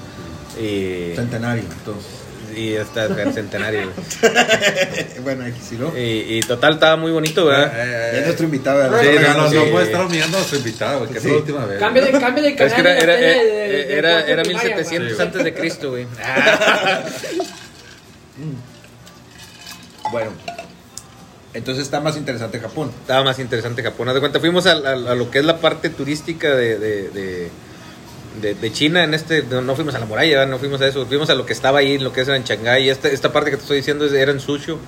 Y, Centenario, entonces. Y hasta el centenario, güey. bueno, aquí sí, ¿no? Y, y total, estaba muy bonito, ¿verdad? Es nuestro invitado. ¿verdad? Sí, no, no, sí. no puede estar humillando a nuestro invitado, güey, que Sí. es la última vez. Cambia de, cambia de es canal. que era, era, de- de era, cuarto era primaria, 1700 güey. antes de Cristo, güey. Bueno, entonces está más interesante Japón. Estaba más interesante Japón. Haz de cuenta, fuimos a, a- a lo que es la parte turística de, de, de, de- de China. En este, no, no fuimos a la muralla, no fuimos a eso. Fuimos a lo que estaba ahí, lo que es en Shanghái. Esta, esta parte que te estoy diciendo era en Sushu.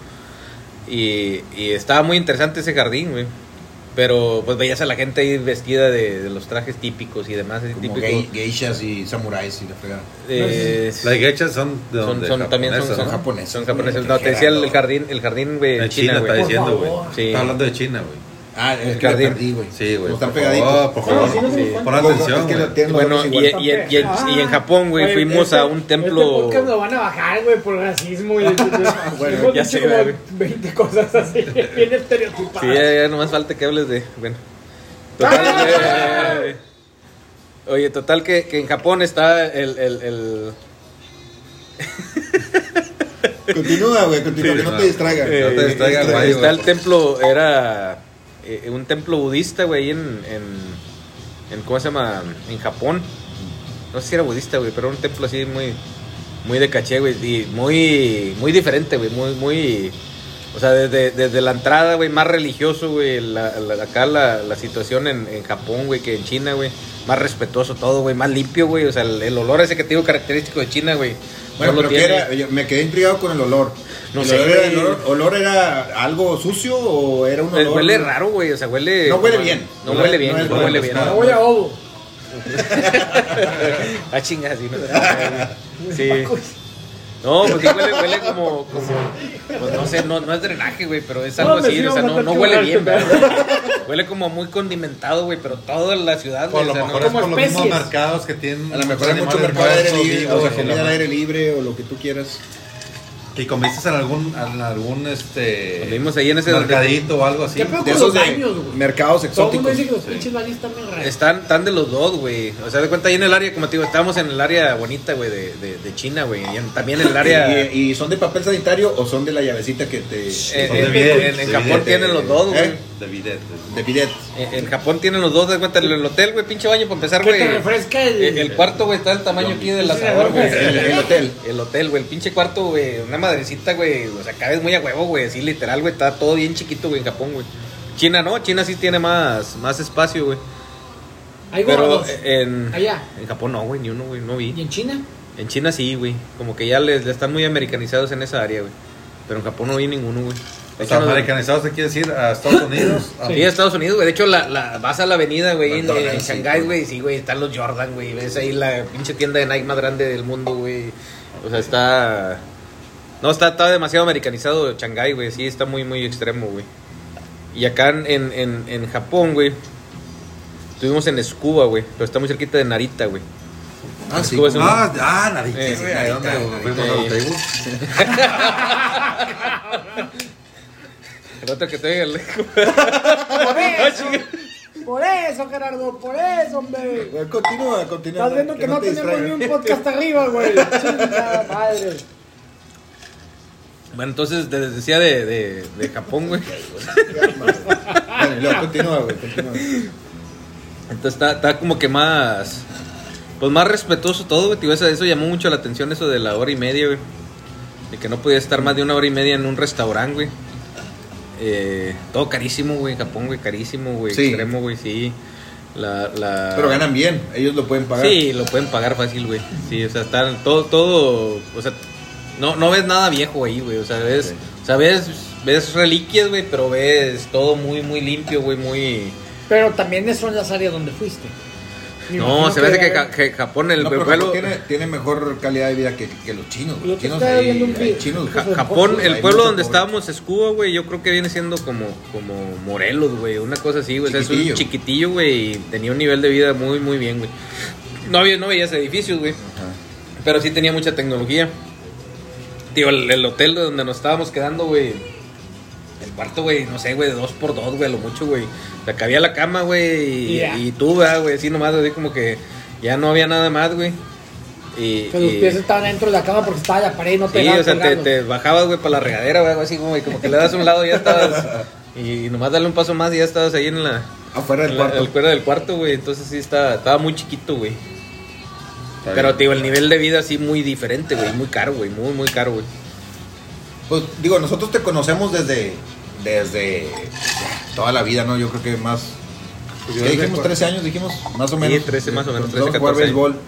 Y, y estaba muy interesante ese jardín, güey. Pero pues veías a la gente ahí vestida de, de los trajes típicos y demás. Como típico. gei- geishas y samuráis y la fregada. Eh, Las gechas son de son, donde son- también son, son ¿no? japoneses. Son japoneses. No, te decía el, el jardín, el jardín En China, China, está diciendo, güey. Sí. Está hablando de China, güey. Ah, El perdí, güey. Sí, güey. Están pegaditos. por favor. sí, Pon atención, Es que Bueno, y, igual. y, y, y- y en Japón, güey, fuimos este- a un templo. Este podcast lo van a bajar, güey, por racismo. Y, Bueno, ya sé, güey. 20 cosas así, bien estereotipadas. Sí, ya, ya nomás falta que hables de. Bueno. Total, eh, oye, total que, que en Japón está el. el, el- Continúa, güey, continúa, Sí, que no no. te distraiga. No te distraiga, Distrae. güey. está el templo, era eh, un templo budista, güey, en, en, en- ¿Cómo se llama? En Japón. No sé si era budista, güey, pero un templo así muy. Muy de caché, güey. Y muy. Muy diferente, güey. Muy, muy. O sea, desde, desde la entrada, güey, más religioso, güey. La, la- acá la, la situación en, en Japón, güey, que en China, güey. Más respetuoso todo, güey. Más limpio, güey. O sea, el, el olor ese que te digo característico de China, güey. Bueno, no lo pero ¿qué tiene. era? Yo me quedé intrigado con el olor. No ¿El sé, olor, era, el olor, olor era algo sucio o era un Pues olor? huele raro, güey. O sea, huele. No huele bien. No, No huele bien, no no, huele bien. Me voy a ovo. ah, chinga, sí, no. Sí. No, pues sí huele, huele como, como pues no sé, no, no es drenaje, güey, pero es algo No, me así, sí, o sea, no, no huele bien, ¿verdad? Huele como muy condimentado, güey, pero toda la ciudad, Por güey, lo o sea, mejor no- es por los mismos mercados que tienen. A lo mejor hay mucho mercado al aire libre, o sea, comida al aire libre o lo que tú quieras. Y comiste en algún, en algún este Cuando vimos ahí en ese mercadito o algo así. ¿Qué pedo De con esos los de baños, güey? mercados Todo el mundo exóticos. dice que los pinches baños están bien raros. Están, están de los dos, güey. O sea, de cuenta ahí en el área, como te digo, estábamos en el área bonita, güey, de, de, de China, güey. Y en- también en el área... ¿Y, y son de papel sanitario o son de la llavecita que te... Eh, Son eh, de en, bidet, en- Japón tienen los dos, güey. ¿Eh? De bidet. de bidet? En, Japón tienen los dos, de cuenta, el, el hotel, güey, pinche baño para empezar, güey. te refresca el- El, el cuarto, güey, está del tamaño aquí del asador, güey. El, el hotel. El hotel, güey, el pinche cuarto, güey, una madrecita, güey, o sea, cabes muy a huevo, güey, así literal, güey, está todo bien chiquito, güey, en Japón, güey. China no, China sí tiene más, más espacio, güey. Hay Pero en, Allá. en Japón no, güey, ni uno, güey, no ¿Y vi. en China? En China sí, güey, como que ya les, les están muy americanizados en esa área, güey. Pero en Japón no vi ninguno, güey. De O sea, americanizados se quiere decir a Estados Unidos. Ah, Sí, a Estados Unidos, güey. De hecho, la, la, vas a la avenida, güey, en, McDonald's, en Shanghái, güey. Sí, güey, están los Jordan, güey. Ves ahí la pinche tienda de Nike más grande del mundo, güey. O sea, está... No, está, está demasiado americanizado Shanghái, güey. Sí, está muy, muy extremo, güey. Y acá en, en, en, Japón, güey. Estuvimos en Scuba, güey. Pero está muy cerquita de Narita, güey. Ah, sí. Ah, ah, Narita, Eh, güey. Ahí donde Narita, fuimos a otro que te diga, Por eso. Por eso, Gerardo, por eso, hombre. Bueno, Continúa, continúa. Estás viendo que no te tenemos ni un podcast arriba, güey. Chingada madre. Bueno, entonces te decía de, de, de Japón, güey. Bueno, luego, continúa, güey, continúa. Entonces está, está como que más. Pues más respetuoso todo, güey. Tío, Eso, eso llamó mucho la atención, eso de la hora y media, güey. De que no podía estar más de una hora y media en un restaurante, güey. Eh, todo carísimo, güey. en Japón, güey. Carísimo, güey. Sí. Extremo, güey. Sí. La, la... Pero ganan bien, ellos lo pueden pagar. Sí, lo pueden pagar fácil, güey. Sí, o sea, están todo, todo, o sea, no, no ves nada viejo ahí, güey. O sea, ves, Sí. o sea, ves, ves reliquias, güey, pero ves todo muy, muy limpio, güey, muy... Pero también son las áreas donde fuiste. No, se me hace que, Ja- Japón, el No, pero pueblo... Japón tiene, tiene mejor calidad de vida que, que los chinos. Los chinos hay- chinos, Ja- güey. Japón, el pueblo donde pobre. estábamos, Escudo, güey, yo creo que viene siendo como, como Morelos, güey, una cosa así, güey. O sea, es un Chiquitillo. güey, y tenía un nivel de vida muy, muy bien, güey. No, había, no veías edificios, güey. Pero sí tenía mucha tecnología. Tío, el, el hotel donde nos estábamos quedando, güey. Cuarto, güey, no sé, güey, de dos por dos, güey, a lo mucho, güey. O sea, cabía la cama, güey, y, tú, ¿verdad, güey, así nomás, así como que ya no había nada más, güey. Y, Que los y- pies estaban dentro de la cama porque estaba la pared y no te Sí, o sea, te, bajabas, güey, para la regadera, güey, algo así como, como que le das a un lado y ya estabas. Y nomás darle un paso más y ya estabas ahí en la. Afuera del en la- cuarto. el cuero del cuarto, güey. Entonces sí, estaba, estaba muy chiquito, güey. Pero, tío, el nivel de vida sí muy diferente, güey. Muy caro, güey. Muy, muy caro, güey. Pues digo, nosotros te conocemos desde desde toda la vida, ¿no? Yo creo que más. Pues ¿Qué dijimos? cu- ¿13 años dijimos? Más o Sí, menos. 13 más o menos, Empezamos 13, a jugar 14 años. béisbol.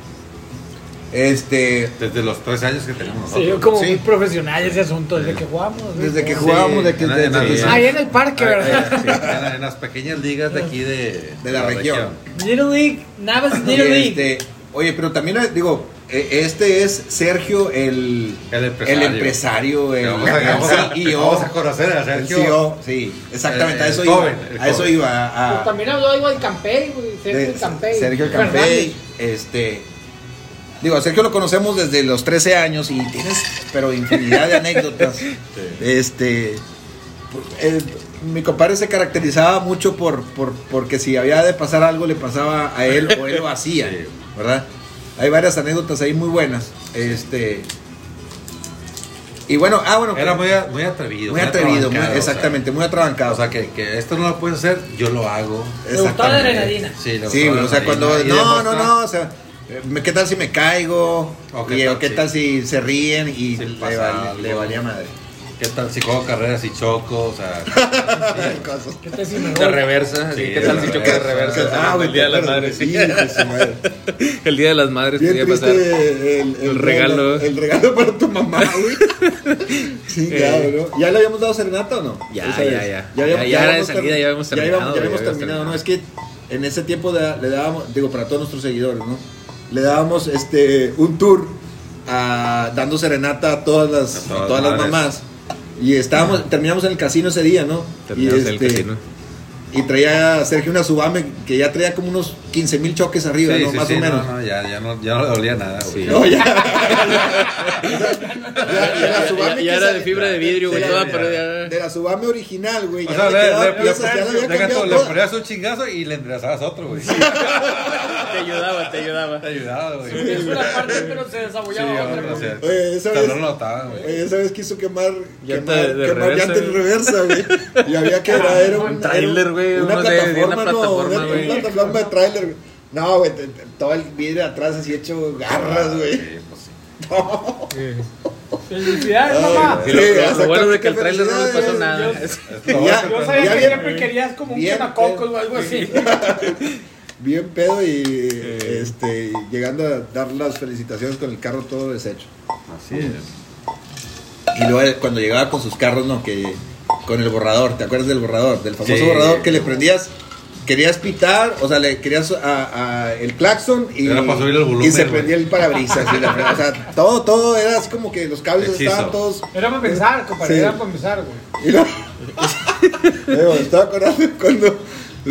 Este. Desde los tres años que tenemos Sí, yo como Sí. muy profesional ese asunto, desde que jugamos. Desde que Sí, jugábamos, de que. en la- de- en la- de- Sí. Ahí en el parque, Ah, ¿verdad? eh, sí. En, la- en las pequeñas ligas de aquí de, De la región. Little League, Navas Little League. Este, oye, pero también, digo, este es Sergio, el, El empresario. el empresario, el, Vamos a, el vamos a- CEO. vamos a conocer a el Sergio. CEO, sí, exactamente, a El- eso el iba. el a eso iba. a- Pues también habló algo del Campey. Sergio de el Campey. Sergio el. Campey, este digo, a Sergio lo conocemos desde los 13 años y tienes pero infinidad de anécdotas. Este eh, mi compadre se caracterizaba mucho por, por porque si había de pasar algo le pasaba a él o él lo hacía, Sí. ¿verdad? Hay varias anécdotas ahí muy buenas. Este y bueno, ah bueno, Era muy, muy atrevido. muy atrevido, muy- atrabancado, o sea, exactamente, muy atrabancado. O sea, que, que esto no lo puedes hacer, yo lo hago. Me gustaba la adrenalina. Sí, le Sí, o sea, cuando. No, no, no, o sea, eh, ¿qué tal si me caigo? O qué Y, tal o qué si- tal si se ríen y le, le valía madre? ¿Qué tal si juego carreras y choco? O sea. ¿Qué tal si me De reversa. Sí, ¿Qué tal si choque de reversa. Ah, el día de las madres. sí. El día de las madres podía pasar. el, El regalo. El regalo para tu mamá, güey. Sí, claro, ¿no? ¿Ya le habíamos dado serenata o no? Ya, ya, ya. Ya- ya era de habíamos salida, ya habíamos Ya, terminado, ya ya habíamos habíamos terminado, ¿no? Es que en ese tiempo le dábamos, digo, para todos nuestros seguidores, ¿no? Le dábamos este, un tour a, dando serenata a todas las, A a todas las mamás. Y estábamos, terminamos en el casino ese día, ¿no? Terminamos y en el este, casino. Y traía Sergio una Subame que ya traía como unos 15 mil choques arriba, sí, ¿no? sí, Más sí, o menos. No, no, ya, ya, no, ya no le dolía nada, güey. Sí. No, ya. Ya- ya la Subame Ya, que ya era de fibra de vidrio, güey. de toda, la- pero De ya. la Subame original, güey. O Ya sea, le le, le, le ponías un chingazo y le enderezabas otro, güey. Te ayudaba, te ayudaba. Te ayudaba, güey. Es una parte, pero se Sí, desabollaba hombre, otra. o sea, Oye, esa vez- no lo notaban, güey. Oye, esa vez quiso quemar, Llanta quemar, de quemar reversa, llanta en güey. reversa, güey. Y había que era, era un Un tráiler, güey, Una de una plataforma, no, plataforma, una, güey. una plataforma de tráiler, güey. No, güey, todo el vidrio atrás así hecho garras, güey. Sí, pues sí. Felicidades, Ay, mamá. Y Sí, lo, lo bueno de que el trailer no le pasó felicidades. nada. Yo- Es Yo sabía Ya que siempre querías como un quemacocos o algo así. Bien pedo y este, llegando a dar las felicitaciones con el carro todo deshecho. Así es. Y luego cuando llegaba con sus carros, no, que con el borrador, ¿te acuerdas del borrador? Del famoso Sí. borrador que le prendías, querías pitar, o sea, le querías a, a el claxon y, Era para subir el volumen, y se prendía el parabrisas. y la fregada. o sea, todo, todo era así como que los cables Hechizo. estaban todos. Era para pensar, compadre. Sí. Era para pensar, güey. Y estaba acordando cuando,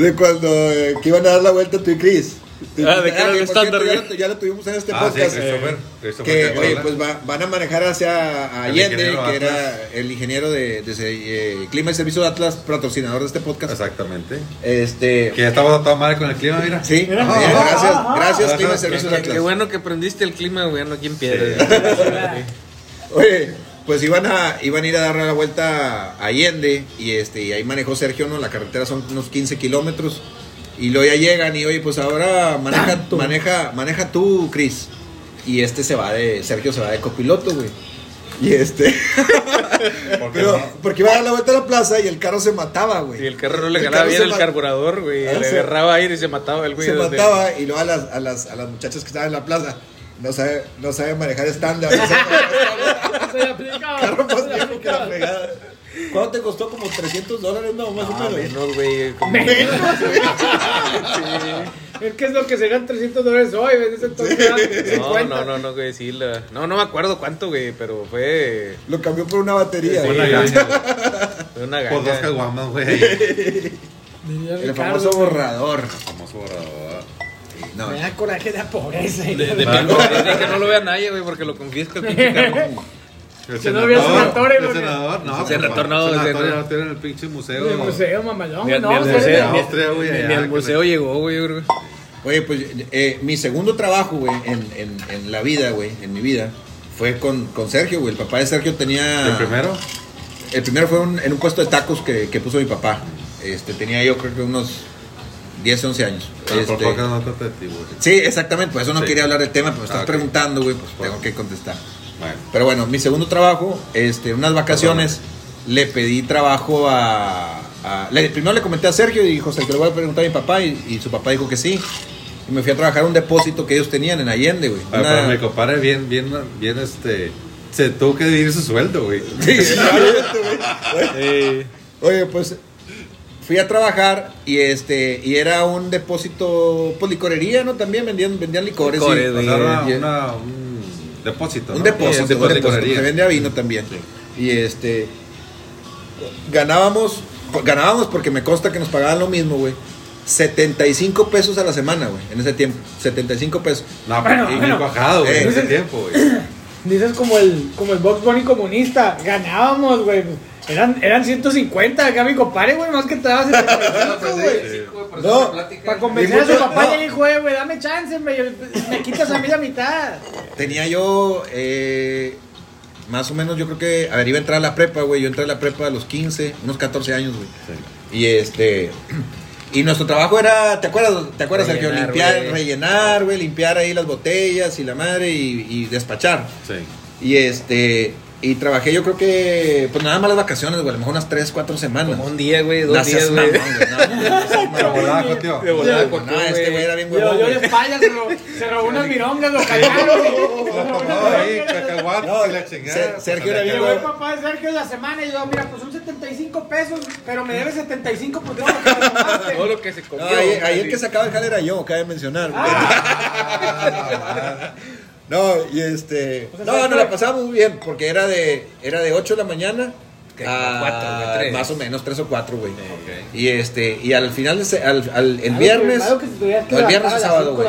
de cuando eh, que iban a dar la vuelta tú y Chris. Ah, de que era el estándar, ya, ya lo tuvimos en este Ah, sí, podcast. Christopher. Christopher que oye, pues va- van a manejar hacia Allende, que Atlas. era el ingeniero de, de ese, eh, Clima y Servicio de Atlas, patrocinador de este podcast. Exactamente. Este, Que ya estamos a toda madre con el clima, mira. sí, Mira. bien, gracias, Ajá. gracias. Clima y Servicios Qué, Atlas. qué bueno que prendiste el clima, güey, no aquí en piedra. Oye, pues iban a, iban a ir a darle la vuelta a Allende y este y ahí manejó Sergio, ¿no? La carretera son unos 15 kilómetros y luego ya llegan y oye, pues ahora maneja, maneja, maneja tú, Chris. Y este se va de, Sergio se va de copiloto, güey. Y este, ¿Por qué pero, no? porque iba a dar la vuelta a la plaza y el carro se mataba, güey. Y el carro no le ganaba bien el carburador, güey. Ah, Le se- agarraba aire y se mataba el güey. se donde- mataba y luego a las, a las, a las muchachas que estaban en la plaza no sabe, no sabe manejar estándar. Le aplicaba. carro más viejo que la fregada. ¿Cuánto te costó? Como 300 dólares, no, más o No, menos. menos, güey. como- Es que es lo que serían 300 dólares hoy, en ese entonces eran No, 50. no, no, no, güey, sí. La... No, no me acuerdo cuánto, güey, pero fue. Lo cambió por una batería. Sí, güey. Una ganga. Fue una Pues dos ganga. caguamas, güey. Diría El Ricardo, famoso güey. borrador. Famoso borrador. No, Me da coraje de la pobreza. De, de, de- de que no lo vea nadie, güey, porque lo confisca el pinche carro. El Que no había senadores, El güey. senador, no. El senador, no, El senador senador. en el pinche museo. El museo, mamalón. No, ni al museo, llegó, güey, yo creo. Oye, pues eh, mi segundo trabajo, güey, en, en, en la vida, güey, en mi vida, fue con, con Sergio, güey. El papá de Sergio tenía... ¿El primero? El primero fue un- en un puesto de tacos que, que puso mi papá. Este, tenía yo creo que unos 10, 11 años. Ah, Por Este, poco no trata de ti, güey. sí, exactamente, por eso no Sí. quería hablar del tema, pero me estás Ah, ok. preguntando, güey, pues Bueno. tengo que contestar. Bueno. Pero bueno, mi segundo trabajo, este, unas vacaciones, le pedí trabajo a... a- le- primero le comenté a Sergio y dijo, Sergio, le voy a preguntar a mi papá y, y su papá dijo que sí. Y me fui a trabajar a un depósito que ellos tenían en Allende, güey. Ah, Una- Pero mi compadre, bien, bien, bien, este. Se tuvo que dividir su sueldo, güey. Sí, güey. Oye, pues fui a trabajar y este y era un depósito pues licorería, ¿no? También vendían vendían licores. Licores, y- una, y- una- un Depósito. Un depósito, Sí, un depósito, se vendía vino también. Y este ganábamos, pues, ganábamos porque me consta que nos pagaban lo mismo, güey. 75 pesos a la semana, güey, en ese tiempo. 75 pesos. No, Bueno, pero y bueno. bajado, güey, en Eh. ese tiempo, güey. Dices como el, como el Box Bunny comunista. Ganábamos, güey. Eran, eran 150 acá mi compadre, güey. Más que te daba 75, güey. No, Para convencer a su papá y le dijo, "Eh, güey, dame chance, me, me quitas a mí la mitad. Tenía yo eh, más o menos, yo creo que, a ver, iba a entrar a la prepa, güey. Yo entré a la prepa a los 15, unos 14 años, güey. Y este. Y nuestro trabajo era, ¿te acuerdas, ¿te acuerdas Sergio? Rellenar, Limpiar, güey. rellenar, güey, limpiar ahí las botellas y la madre y, y despachar. Sí. Y este. Y trabajé, yo creo que, pues nada más las vacaciones, güey, a lo mejor unas 3, 4 semanas. Como un día, güey, dos No días, güey. güey, no, Pero volaba, tío. De volada, no, no, este güey era bien Yo, huevón, yo güey. de espalda se robó, se robó unas mirongas, lo callaron. No, ahí, cacahuates No, y la chingada. Ser- Sergio era bien huevón. papá de Sergio la semana y yo, mira, pues son 75 pesos, pero me debes 75 por todo lo que me. Todo lo que se comió. No, ahí, el que sacaba el jale era yo, cabe mencionar. No, y este. Sea, No, ¿sabes nos la pasamos muy bien, porque era de, era de 8 de la mañana a cuatro, güey, tres. más o menos 3 o 4, güey. Ok. Y este, y al final, de ese- al, al- el viernes. algo que tuvieras que no, el viernes o sábado, güey.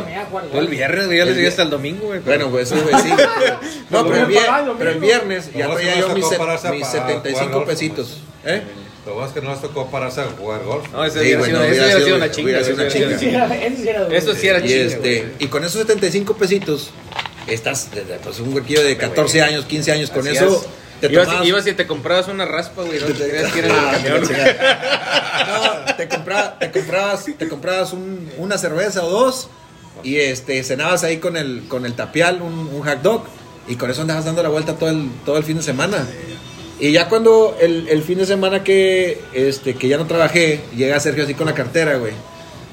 Todo el viernes, güey, ya El les llegué hasta el domingo, güey. Bueno, pues eso, güey, sí. No, pero el, me vier- pagaba lo pero el viernes ya traía bueno yo mis, no mis a jugar 75 golf, pesitos. pues. ¿Eh? Lo bueno es que no nos tocó pararse a jugar golf. No, ese Sí, no, eso hubiera sido- sido una chinga. eso Eso sí chinga. era- eso sí. Eso sí era Y, chinga, este, y con esos 75 pesitos, estás, pues un huequillo de 14 años, 15 años, con Hacías- eso te ibas, tomabas- ibas y te comprabas una raspa, güey. No te creas que era el Ah, camión. No, te, compra- te comprabas, te comprabas un- una cerveza o dos y este cenabas ahí con el, con el tapial, un, un hot dog, y con eso andabas dando la vuelta todo el, todo el fin de semana. Y ya cuando el, el fin de semana que, este, que ya no trabajé, llega Sergio así con la cartera, güey.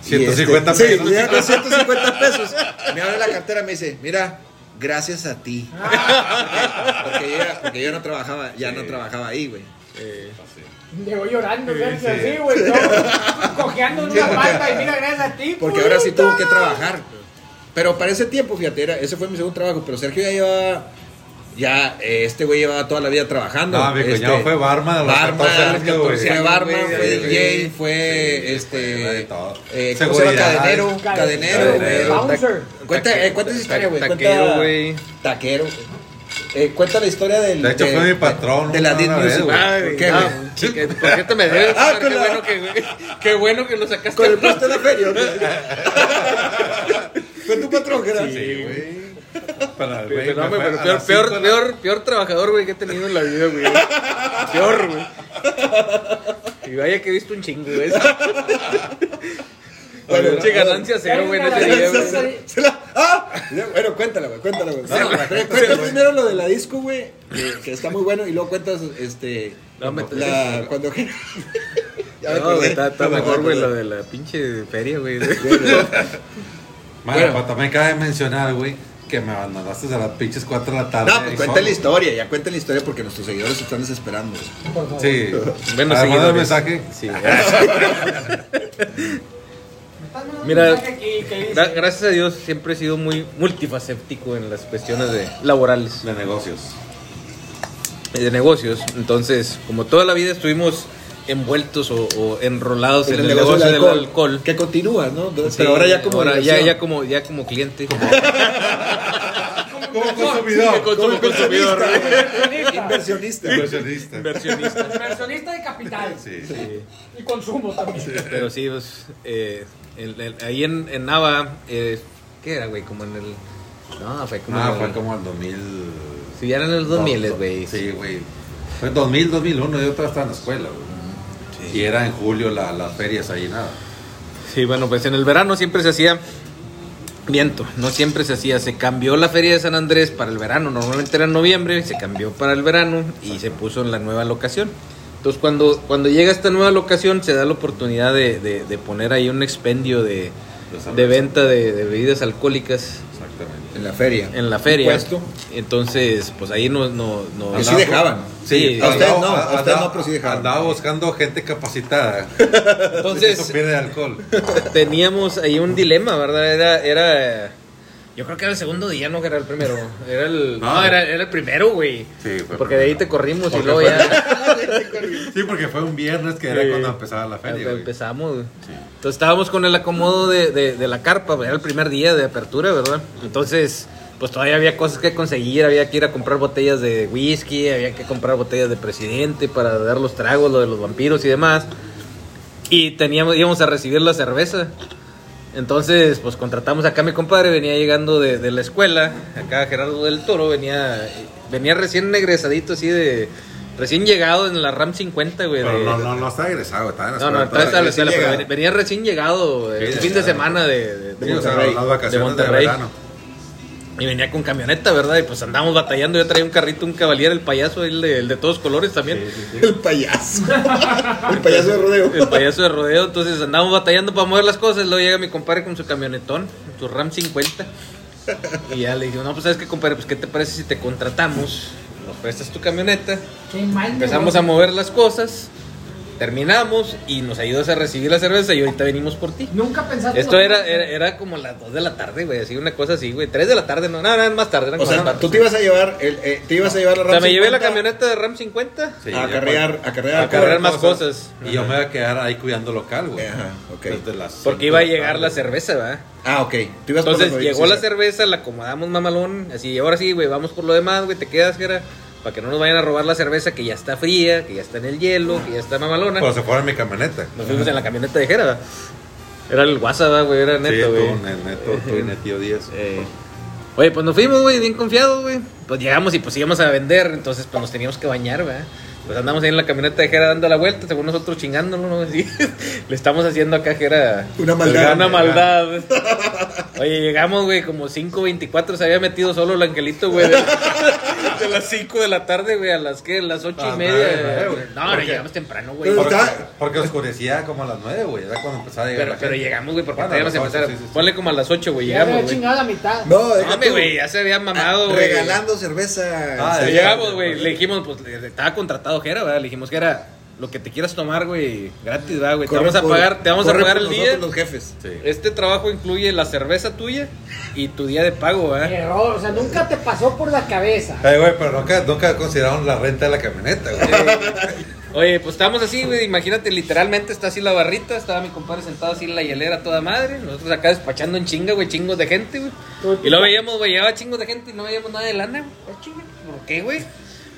Y 150 este, pesos. Sí, llega con 150 pesos. Me abre la cartera y me dice, mira, gracias a ti. porque, yo, ya- porque yo no trabajaba, ya no trabajaba ahí, güey. Llegó llorando, Sergio, sí. así, güey. todo, Cojeando en una palma y mira, gracias a ti. Porque ahora sí tuvo que trabajar. Pero para ese tiempo, fíjate, era- ese fue mi segundo trabajo. Pero Sergio ya llevaba. Ya, eh, este güey llevaba toda la vida trabajando. No, mi Este, cuñado fue barman a los barman, 14 años, güey. fue barman, fue sí, DJ, sí. fue Sí, este. fue eh. Cadenero. Cade- Cadenero, Cadenero. Cuenta, eh, cuenta esa historia, güey. Taquero, güey. Taquero. Eh, cuenta la historia del. De hecho, fue mi patrón, De, la una Deep vez, Music, ¿Por qué, güey? por cierto me debes. Ah, qué, la- bueno que, qué bueno que lo sacaste. Con el puesto de la feria, güey. Fue tu patrón, Gerard. Sí, güey. Para el güey, no, pero peor, peor, de la- peor, peor trabajador, güey, que he tenido en la vida, güey. Peor, güey. Y vaya que he visto un chingo, güey. Bueno, Pinche ganancia cero, güey, en ese día, güey. Se la-. Bueno, cuéntala, güey, cuéntala, güey. No, primero lo de la disco, güey, que, que está muy bueno, y luego cuentas, este... No, me- la, cuando... Ya me No, güey, acordé. está, me mejor, güey, lo de la pinche feria, güey. Bueno, Bueno. pero también cabe mencionar, güey, que me abandonaste a las pinches 4 de la tarde. No, pues cuenta la historia, ya cuenta la historia porque nuestros seguidores están desesperando. güey. Por favor. Sí. Bueno, el seguidores. mensaje. Sí. Mira, Gra- gracias a Dios siempre he sido muy multifacético en las cuestiones de laborales, De negocios. de negocios. Entonces, como toda la vida estuvimos envueltos o, o enrolados en, el, negocio, del alcohol. Que continúa, ¿no? Pero Sí, ahora ya como... ahora ya, ya como ya como cliente. Como consumidor. Como Como consumidor. Inversionista. Inversionista. Inversionista. Inversionista de capital Sí. y consumo también. Pero sí, pues, eh, el- el- ahí en, en Nava, eh, ¿qué era, güey? Como en el... No, fue como... Ah, en el- fue como el 2000. Sí, ya eran en los 2000, güey. Sí, güey. Fue en 2000, 2001. Yo todavía estaba en la escuela, güey. Y era en julio la- las ferias ahí, nada. Sí, bueno, pues en el verano siempre se hacía viento, no siempre se hacía, se cambió la feria de San Andrés para el verano, normalmente era en noviembre, se cambió para el verano y se puso en la nueva locación. Entonces cuando, cuando llega esta nueva locación se da la oportunidad de, de- de poner ahí un expendio de, de venta de, de bebidas alcohólicas Exactamente. En la feria. en la feria. Puesto. Entonces, pues ahí no... no, no sí dejaban. Sí, A andaba- no, a andaba- no, pero sí dejaban. Andaba buscando gente capacitada. Entonces, Eso pierde alcohol. teníamos ahí un dilema, ¿verdad? Era, era Yo creo que era el segundo día, no que era el primero. Era el. No. No, era, era el primero, güey. Sí, fue Porque de ahí primero. te corrimos y Porque luego fue- ya. Sí, porque fue un viernes que era Sí. cuando empezaba la feria, güey. empezamos. Sí. Entonces estábamos con el acomodo de, de, de la carpa, era el primer día de apertura, ¿verdad? Entonces, pues todavía había cosas que conseguir, había que ir a comprar botellas de whisky, había que comprar botellas de presidente para dar los tragos, lo de los vampiros y demás. Y teníamos, íbamos a recibir la cerveza. Entonces, pues contratamos acá a mi compadre, venía llegando de, de la escuela, acá Gerardo del Toro, venía, venía recién egresadito así de... Recién llegado en la RAM 50, güey. Pero de- no, no, no está egresado, está en la no, no, está venía recién llegado eh, el fin de semana de, de- de Monterrey. las vacaciones de verano. Y venía con camioneta, ¿verdad? Y pues andábamos batallando. Yo traía un carrito, un caballero, el payaso, el de, el de todos colores también. El payaso. El payaso de rodeo. El payaso de rodeo. Entonces andábamos batallando para mover las cosas. Luego llega mi compadre con su camionetón, su Ram 50. Y ya le digo, no, pues sabes qué, compadre, pues qué te parece si te contratamos, nos prestas tu camioneta, Qué mal empezamos a mover las cosas, terminamos y nos ayudas a recibir la cerveza y ahorita venimos por ti. Nunca pensaste. Esto era, era, era como las 2 de la tarde, güey, así una cosa así, güey. 3 de la tarde, no, no, no, más tarde. eran O sea, tú te ibas a llevar, el, eh, te ibas a llevar la O sea, RAM me llevé la 50 camioneta de RAM 50 Sí, a ya acarrear, a acarrear, a cargar más cosas. Y yo me voy a quedar ahí cuidando local, güey. Ajá, ok. Desde las Porque iba a llegar la cerveza, ¿verdad? Ah, ok. Tú ibas por Entonces llegó la cerveza, la acomodamos mamalón. Así, y ahora sí, güey, vamos por lo demás, güey, te quedas, que era. Para que no nos vayan a robar la cerveza que ya está fría, que ya está en el hielo, que ya está mamalona. Pero se fueron en mi camioneta. Nos fuimos en la camioneta de Jera. Era el WhatsApp, ¿verdad, güey, era Sí, neto, güey. tú, ne- neto, tú y Netío Díaz. Eh, Oye, pues nos fuimos, güey, bien confiados, güey. Pues llegamos y pues íbamos a vender, entonces pues nos teníamos que bañar, ¿verdad? Pues andamos ahí en la camioneta de Jera dando la vuelta, según nosotros chingándolo, ¿no? Así, le estamos haciendo acá a Jera Una maldad. Una maldad. Oye, llegamos, güey, como 5.24, se había metido solo el angelito, güey, de, las 5 de la tarde, güey, a las que, las 8 Ah, y media. nueve, nueve, güey. No, no, llegamos temprano, güey. Porque, porque oscurecía como a las 9, güey. Era cuando empezaba a llegar Pero, la pero gente. llegamos, güey, porque Bueno, teníamos empezar. sí, sí, sí. Ponle como a las 8, güey, Ya llegamos, güey. chingado la mitad. No, tú. güey, ya se había mamado, Ah, güey. Regalando cerveza. Ah, Sí. ya. Llegamos, güey, le dijimos, pues, estaba contratado Jera, ¿verdad? Le dijimos que era lo que te quieras tomar, güey, gratis, ¿verdad, güey? Te vamos a pagar, te vamos a pagar el día. los jefes. Sí. Este trabajo incluye la cerveza tuya y tu día de pago, ¿verdad? Error, o sea, nunca te pasó por la cabeza. Eh, güey, pero nunca, nunca consideraron la renta de la camioneta, güey. Oye, pues estábamos así, güey, imagínate, literalmente está así la barrita, estaba mi compadre sentado así en la hielera toda madre, nosotros acá despachando en chinga, güey, chingos de gente, güey. Y luego veíamos, güey, llegaba chingos de gente y no veíamos nada de lana, güey. Ah, ¿Por qué, güey?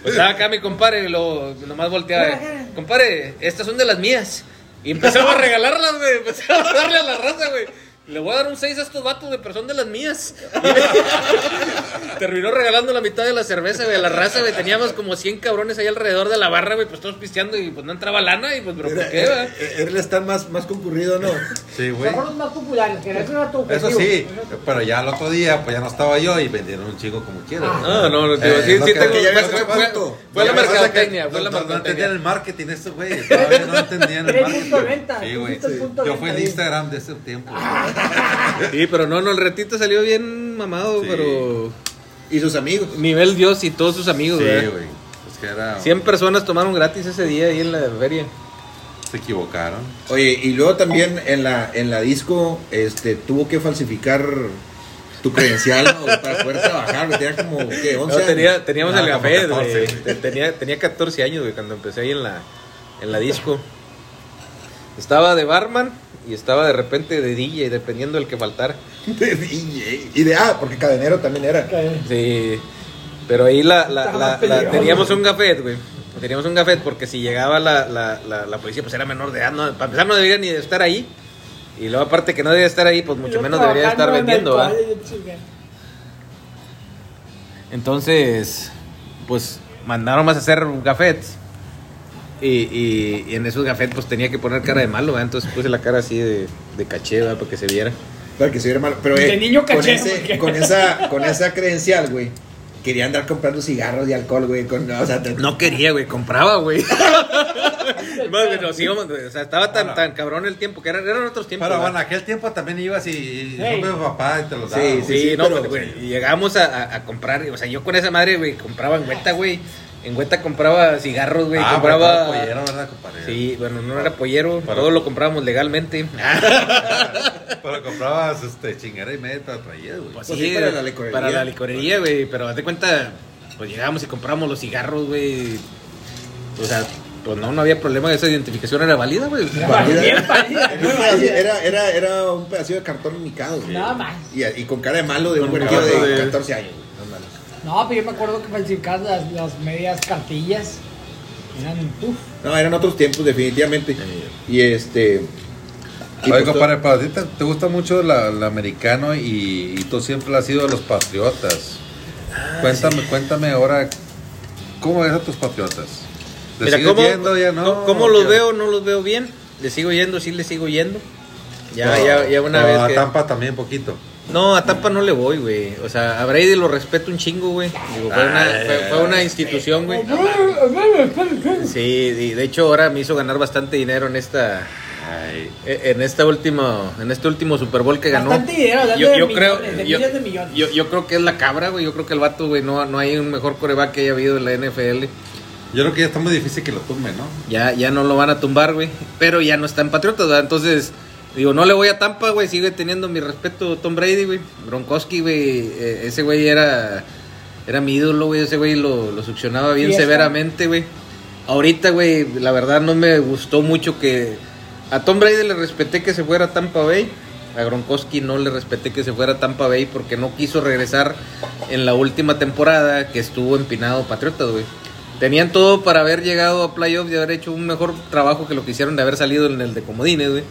Pues estaba acá mi compadre y lo nomás volteaba, eh, compadre, estas son de las mías. Y empezaba a regalarlas, güey, empezaba a darle a la raza, güey. Le voy a dar un 6 a estos vatos, de pero son de las mías. Terminó regalando la mitad de la cerveza, güey, a la raza, güey. Teníamos como 100 cabrones ahí alrededor de la barra, güey, pues todos pisteando y pues no entraba lana y pues, pero ¿por qué, era, güey? era el stand más, más concurrido, ¿no? Sí, güey. Son los más populares, que eso era tu Eso sí, pero ya el otro día, pues ya no estaba yo y vendieron un chico como quiera. güey. No, no, no, digo, Eh, sí, no sí tengo. que ya Fue, la mercadotecnia, fue la no, no, entendían mercadotecnia. el marketing estos güeyes. Todavía no entendían el marketing. Sí, güey. Yo fui el. Instagram de ese tiempo. Sí, pero no, no, el retito salió bien mamado, Sí. pero. Y sus amigos. Nivel Dios y todos sus amigos, Sí, ¿verdad? güey. Es que era. 100 personas tomaron gratis ese día ahí en la feria. Se equivocaron. Oye, y luego también en la, en la disco, este, tuvo que falsificar tu credencial ¿no? para poder trabajar. Tenía como, ¿qué? 11 No, tenía, teníamos Ah, el café, 14, güey. güey. Te- Tenía, tenía 14 años, güey, cuando empecé ahí en la, en la disco. Estaba de barman y estaba de repente de DJ, dependiendo del que faltara. De DJ. Y de, ah, porque cadenero también era. Sí, pero ahí la, la, la- la- teníamos un gafet, güey. Teníamos un gafet porque si llegaba la, la, la, la policía, pues era menor de edad. No, para empezar, no debería ni de estar ahí. Y luego, aparte que no debería estar ahí, pues mucho menos debería estar vendiendo, chinga. Entonces, pues mandaron a hacer gafetes. Y, y, y en esos gafetes, pues tenía que poner cara de malo, ¿verdad? Entonces puse la cara así de, de caché, ¿verdad? Para que se viera. Para que se viera mal. Pero, De eh, niño con, cachero, ese- porque- con, esa, con esa credencial, güey. Quería andar comprando cigarros y alcohol, güey. Con, o sea, te- No quería, güey, compraba, güey. No, güey, nos íbamos, güey, o sea, estaba tan, tan cabrón el tiempo que eran, eran otros tiempos. Pero ¿verdad? bueno, aquel tiempo también ibas y, y Hey. papá y te los Sí, daba. sí, güey. Sí, no, pero- güey, y llegamos a, a- a comprar, o sea, yo con esa madre, güey, compraba en güeta, güey, En Hueta compraba cigarros, güey. Ah, compraba. pollero, ¿verdad, compadre? Sí, bueno, no era pollero. Para- Todo lo comprábamos legalmente. Pero comprabas este, chingera y media, traías, güey. Pues sí, para la licorería. Para la licorería, güey. Pero haz de cuenta, pues llegábamos y compramos los cigarros, güey. O sea, pues no, no había problema. Esa identificación era válida, güey. Era. Era, era, era un pedacito de cartón micado. güey. Nada más. Y, y con cara de malo de un de de- 14 años. güey. No. No, pero yo me acuerdo que falsificaban las, las medias cartillas. Eran, uff. No, eran otros tiempos, definitivamente. Y este. y Oye, pues, compadre, pero a ti te, te gusta mucho la- el americano y, y tú siempre has sido de los patriotas. Ah, cuéntame, cuéntame ahora, ¿cómo ves a tus patriotas? ¿Le Mira, sigues ¿cómo, yendo ya no? ¿cómo- los veo? No los veo bien. Le sigo yendo, sí le sigo yendo. Ya, ya, ya una pero vez a que... Tampa también poquito. No, a Tampa no le voy, güey. O sea, a Brady lo respeto un chingo, güey. Digo, fue, una, fue, fue una institución, güey. Sí, y de hecho ahora me hizo ganar bastante dinero en esta en esta última en este último Super Bowl que ganó. Bastante dinero, hablando yo, de yo millones, creo de yo, miles de millones. yo, yo creo que es la cabra, güey. Yo creo que el vato, güey, no, no hay un mejor coreback que haya habido en la NFL. Yo creo que ya está muy difícil que lo tumben, ¿no? Ya, ya no lo van a tumbar, güey. Pero ya no está en Patriotas, ¿verdad? Entonces, digo, no le voy a Tampa, güey. Sigue teniendo mi respeto Tom Brady, güey. Gronkowski, güey. eh, ese güey era, era mi ídolo, güey. Ese güey lo, lo succionaba bien severamente, güey. Ahorita, güey, la verdad no me gustó mucho que... A Tom Brady le respeté que se fuera a Tampa Bay. A Gronkowski no le respeté que se fuera a Tampa Bay porque no quiso regresar en la última temporada que estuvo empinado Patriotas, güey. Tenían todo para haber llegado a playoffs y haber hecho un mejor trabajo que lo que hicieron de haber salido en el de Comodines, güey.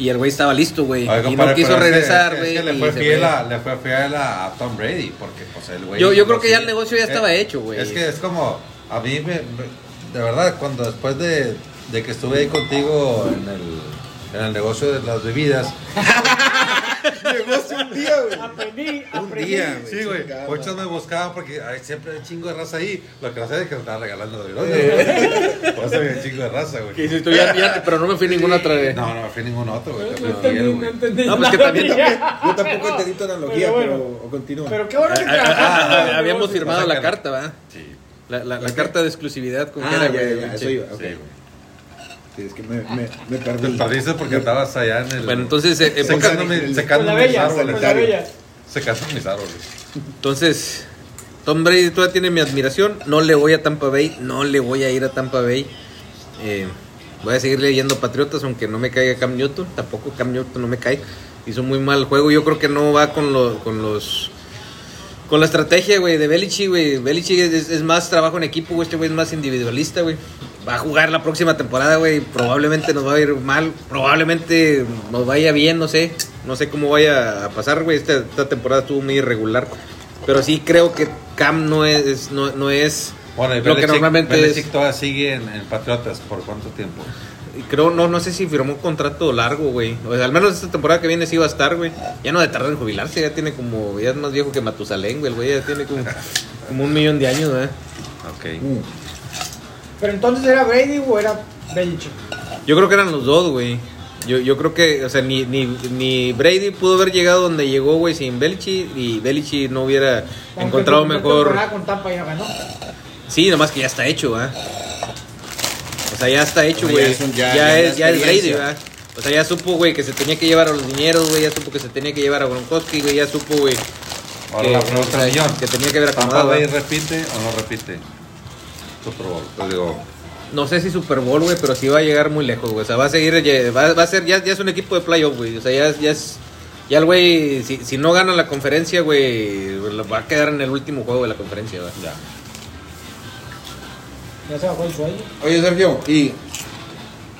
Y el güey estaba listo, güey. Y no quiso es que- regresar, es güey. que le fue fiel, a, le fue fiel a, a Tom Brady, porque pues el güey... Yo- yo creo que ya el negocio ya estaba eh, hecho, güey. Es que es como, a mí me, me- de verdad, cuando después de, de que estuve ahí contigo en el, en el negocio de las bebidas, Negocio un día, güey. Aprendí, Un aprendí. día, güey. Sí, güey. chingada Muchos me buscaban porque ay, siempre hay un chingo de raza ahí. Lo que no sé es que me estaba regalando de güey. Por eso había un chingo de raza, güey. Que dices tú, ya- ya- pero no me fui ninguna otra vez. No, no me fui a ningún otro, güey. No Te fui entendí, fiel, no güey. entendí No, pues que nada. también- Yo tampoco entendí tu analogía, Pero pero, bueno. o continúa. Pero qué bueno que Ah, ah, trabajaste ah, el habíamos firmado la carta, ¿verdad? Sí, La, la, la carta de exclusividad con que Ah, era, ya, güey, ya, ya, pinche. eso iba. ok. sí, güey. Sí, es que me, me, me Te perdí. perdiste porque estabas allá en el. Bueno, entonces, eh, eh, porque- mi- secando Con la mis bella, árboles. Secando mis árboles. Entonces, Tom Brady todavía tiene mi admiración. No le voy a Tampa Bay, no le voy a ir a Tampa Bay. Eh, voy a seguir leyendo Patriotas, aunque no me caiga Cam Newton. Tampoco Cam Newton no me cae. Hizo muy mal juego. Yo creo que no va con, lo- con los. Con la estrategia, güey, de Belichick, güey. Belichick es, es más trabajo en equipo, güey. Este güey es más individualista, güey. Va a jugar la próxima temporada, güey. Probablemente nos va a ir mal. Probablemente nos vaya bien, no sé. No sé cómo vaya a pasar, güey. Esta, esta temporada estuvo muy irregular. Pero sí creo que Cam no es, no, no es Bueno, y lo que normalmente Belichick es. todavía sigue en, en Patriotas. ¿Por cuánto tiempo? Creo, no, no sé si firmó un contrato largo, güey. O sea, al menos esta temporada que viene sí va a estar, güey. Ya no de tardar en jubilarse, ya tiene como, ya es más viejo que Matusalén, güey. El güey ya tiene como, como un millón de años, ¿verdad? Ok. Mm. Pero entonces era Brady o era Belichick. Yo creo que eran los dos, güey. Yo, yo creo que, o sea, ni, ni, ni Brady pudo haber llegado donde llegó, güey, sin Belichick. Y Belichick no hubiera Aunque encontrado mejor. con Tampa ya ganó. Sí, nomás que ya está hecho, ¿verdad? O sea, ya está hecho, güey. ya, ya- ya es, ya es Brady. ¿verdad? O sea, ya supo, güey, que se tenía que llevar a los dineros, güey. Ya supo que se tenía que llevar a Gronkowski, güey. Ya supo, güey. Ahora que- la pregunta. Que tenía que haber ¿Tampa acomodado. Bay ¿verdad? repite o no repite? Super Bowl. Te digo, No sé si Super Bowl, güey, pero sí va a llegar muy lejos, güey. O sea, va a seguir, va, va a ser, ya, ya es un equipo de playoff, güey. O sea, ya, es- ya es, ya el güey, si, si no gana la conferencia, güey, va a quedar en el último juego de la conferencia, güey. ya. Ya se bajó el sueño. Oye, Sergio, y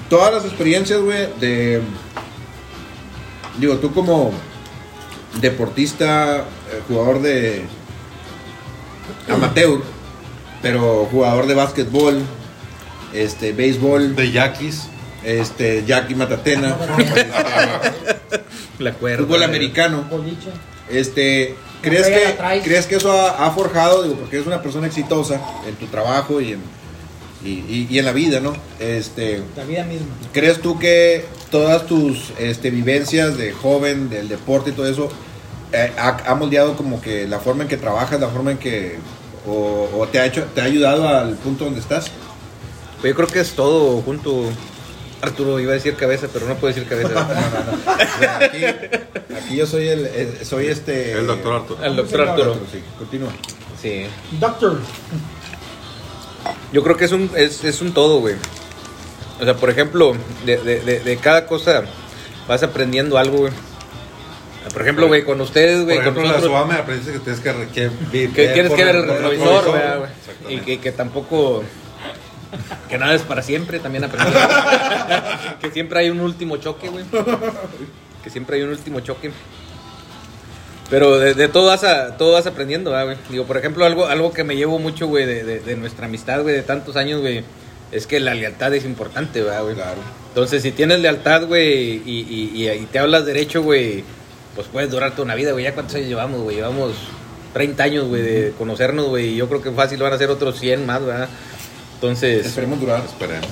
todas las experiencias, güey, de. Digo, tú como deportista, eh, jugador de. amateur, pero jugador de básquetbol, este, béisbol, De Yaquis. este, Jackie Matatena, La cuerda. fútbol güey. americano. Boliche. Este, ¿crees que. ¿crees que eso ha, ha forjado, digo, porque eres una persona exitosa en tu trabajo y en, y, y- y en la vida, ¿no? Este, La vida misma. ¿crees tú que todas tus este, vivencias de joven, del deporte y todo eso, eh, ha, ha moldeado como que la forma en que trabajas, la forma en que, o, te ha hecho, te ha ayudado al punto donde estás? Pues yo creo que es todo junto. Arturo iba a decir cabeza, pero no puedo decir cabeza. O sea, aquí, aquí yo soy el, el- soy este El doctor Arturo. Al doctor Arturo. Sí, continúa. Sí. Doctor. Yo creo que es un, es, es un todo, güey. O sea, por ejemplo, de, de, de, de cada cosa vas aprendiendo algo, güey. Por ejemplo, güey, con ustedes, Por güey, con ejemplo, la nosotros. Suame aprendiste que tienes que, que, ver que tienes por que ver el por retrovisor, ¿verdad, güey? Y que, que tampoco. Que nada es para siempre, también aprendí. que siempre hay un último choque, güey. Que siempre hay un último choque. Pero de, de todo, vas a, todo vas aprendiendo, ¿verdad, güey. Digo, por ejemplo, algo, algo que me llevo mucho, güey, de, de, de nuestra amistad, güey, de tantos años, güey, es que la lealtad es importante, ¿verdad, güey? Claro. Entonces, si tienes lealtad, güey, y, y, y- y te hablas derecho, güey, pues puedes durarte una vida, güey. ¿Ya cuántos años llevamos, güey? Llevamos 30 años, güey, de conocernos, güey. Y yo creo que fácil van a ser otros 100 más, ¿verdad? Entonces, Esperemos durar. Esperemos.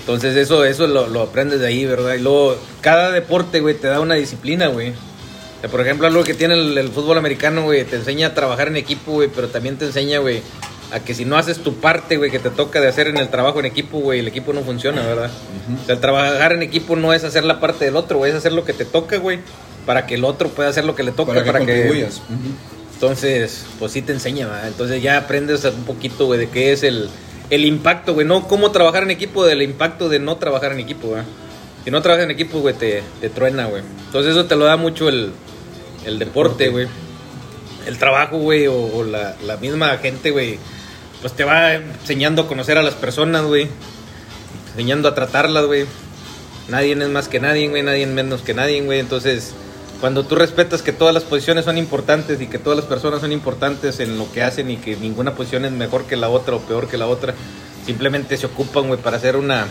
entonces eso, eso lo, lo aprendes de ahí, ¿verdad? Y luego, cada deporte, güey, te da una disciplina, güey. O sea, por ejemplo, algo que tiene el, el fútbol americano, güey, te enseña a trabajar en equipo, güey, pero también te enseña, güey, a que si no haces tu parte, güey, que te toca de hacer en el trabajo en equipo, güey, el equipo no funciona, ¿verdad? O sea, el trabajar en equipo no es hacer la parte del otro, güey, es hacer lo que te toca, güey, para que el otro pueda hacer lo que le toca, Para que para que... Entonces, pues sí te enseña, ¿verdad? Entonces ya aprendes un poquito, güey, de qué es el, el impacto, güey. No cómo trabajar en equipo, del impacto de no trabajar en equipo, ¿verdad? Si no trabajas en equipo, güey, te, te truena, güey. Entonces eso te lo da mucho el, el deporte, güey. El trabajo, güey, o, o la, la misma gente, güey. Pues te va enseñando a conocer a las personas, güey. Enseñando a tratarlas, güey. Nadie es más que nadie, güey. Nadie es menos que nadie, güey. Entonces, cuando tú respetas que todas las posiciones son importantes y que todas las personas son importantes en lo que hacen y que ninguna posición es mejor que la otra o peor que la otra, simplemente se ocupan, güey, para hacer una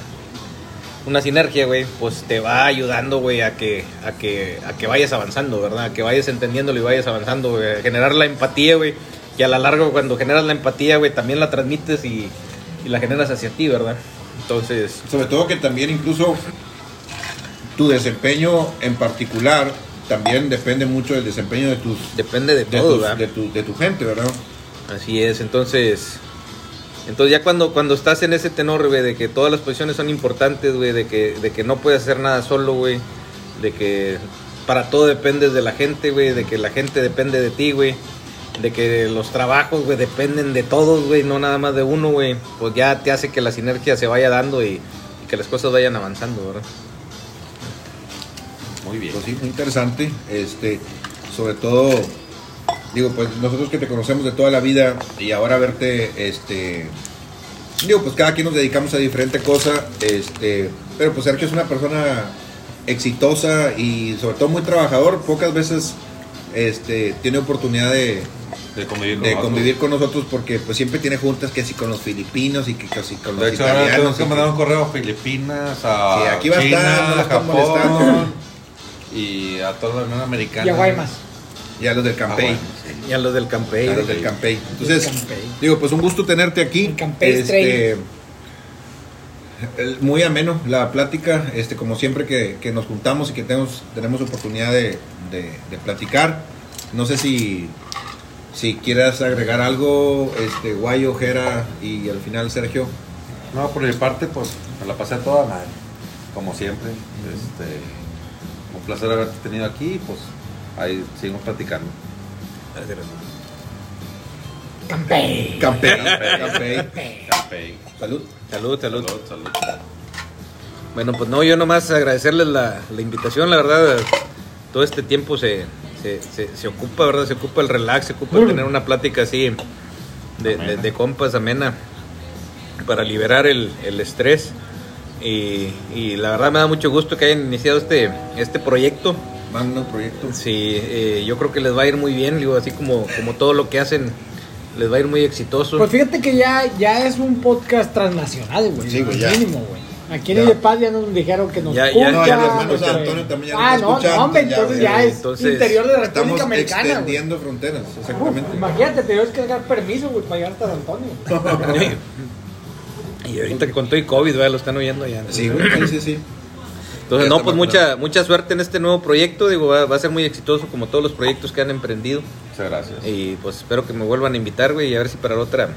una sinergia, güey, pues te va ayudando, güey, a que, a que, a que vayas avanzando, ¿verdad? A que vayas entendiéndolo y vayas avanzando, güey. A generar la empatía, güey. Y a la larga, cuando generas la empatía, güey, también la transmites y, y la generas hacia ti, ¿verdad? Entonces, Sobre todo que también incluso tu desempeño en particular también depende mucho del desempeño de tus depende de de, todo, tus- ¿verdad? de tu, de tu gente, ¿verdad? Así es, entonces. Entonces ya cuando, cuando estás en ese tenor, güey, de que todas las posiciones son importantes, güey, de que, de que no puedes hacer nada solo, güey, de que para todo dependes de la gente, güey, de que la gente depende de ti, güey, de que los trabajos, güey, dependen de todos, güey, no nada más de uno, güey, pues ya te hace que la sinergia se vaya dando y, y que las cosas vayan avanzando, ¿verdad? Muy bien. Pues sí, muy interesante. Este, sobre todo, digo, pues nosotros que te conocemos de toda la vida y ahora verte, este, digo, pues cada quien nos dedicamos a diferente cosa, este, pero pues Sergio es una persona exitosa y sobre todo muy trabajador. Pocas veces, este, tiene oportunidad de, De convivir con de nosotros. convivir con nosotros porque pues siempre tiene juntas que si con los filipinos y que casi con los De hecho, ahora italianos. que mandar un correo a Filipinas, a Sí, aquí va a China, estar, no lo a Japón y a toda la Unión Americana. Y a Guaymas. y a los del Ah, Campey. bueno, sí. Y a los del Campey, a los del Campey. Entonces, Del Campey. digo, pues un gusto tenerte aquí. El Campey Este, muy ameno la plática, este, como siempre que, que nos juntamos y que tenemos, tenemos oportunidad de, de- de platicar. No sé si, si quieras agregar algo, este, Guayo, Jera y al final Sergio. No, por mi parte, pues me la pasé toda madre, como siempre. Este, un placer haberte tenido aquí, pues ahí seguimos platicando. Campey. Campey. Campey. Salud. Salud, salud. Salud, salud. Bueno, pues no, yo nomás agradecerles la, la invitación, la verdad, todo este tiempo se, se, se, se ocupa, ¿verdad? Se ocupa el relax, se ocupa tener una plática así de, de, de compas amena para liberar el, el estrés. Y, y la verdad me da mucho gusto que hayan iniciado este, este proyecto. Magno proyecto. Sí, eh, yo creo que les va a ir muy bien, digo, así como, como todo lo que hacen, les va a ir muy exitoso. Pues fíjate que ya, ya es un podcast transnacional, güey. Sí, güey, ya. Mínimo, güey. Aquí en Ya. Idepaz ya nos dijeron que nos Ya- ya- escuchan, No, ya los hermanos güey. Antonio también ya nos Ah, no, no, hombre, ya, entonces ya, ya, es entonces, interior de la Estamos República Americana, güey. extendiendo fronteras, Uf, exactamente. imagínate, te que dar permiso, güey, para llegar hasta San Antonio. y ahorita que con todo y COVID, ¿verdad? lo están oyendo ya. Sí, güey, sí, sí, sí. Entonces, no, pues mucha, mucha suerte en este nuevo proyecto. Digo, va, va a ser muy exitoso como todos los proyectos que han emprendido. Muchas gracias. Y pues espero que me vuelvan a invitar, güey, y a ver si para la otra,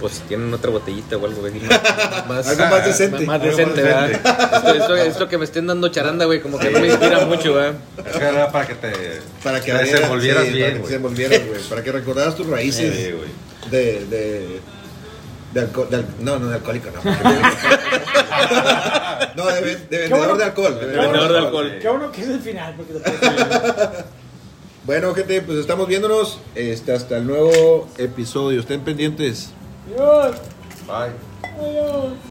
pues tienen otra botellita o algo, güey. Más, Algo más decente. Más Algo decente, más ¿verdad? Esto, esto- esto que me estén dando charanda, güey, como que no me inspira mucho, ¿verdad? Es que era para que te, Para que desenvolvieras sí, para bien, que te güey. Para que recordaras tus raíces Sí, güey. de, de, de, alco- de al- no, no de alcohólico, no. no, de, ven- de vendedor bueno- de alcohol. de vendedor de alcohol. Qué bueno que es el final, porque Bueno, gente, pues estamos viéndonos este, hasta el nuevo episodio. Estén pendientes. Dios, Bye. adiós.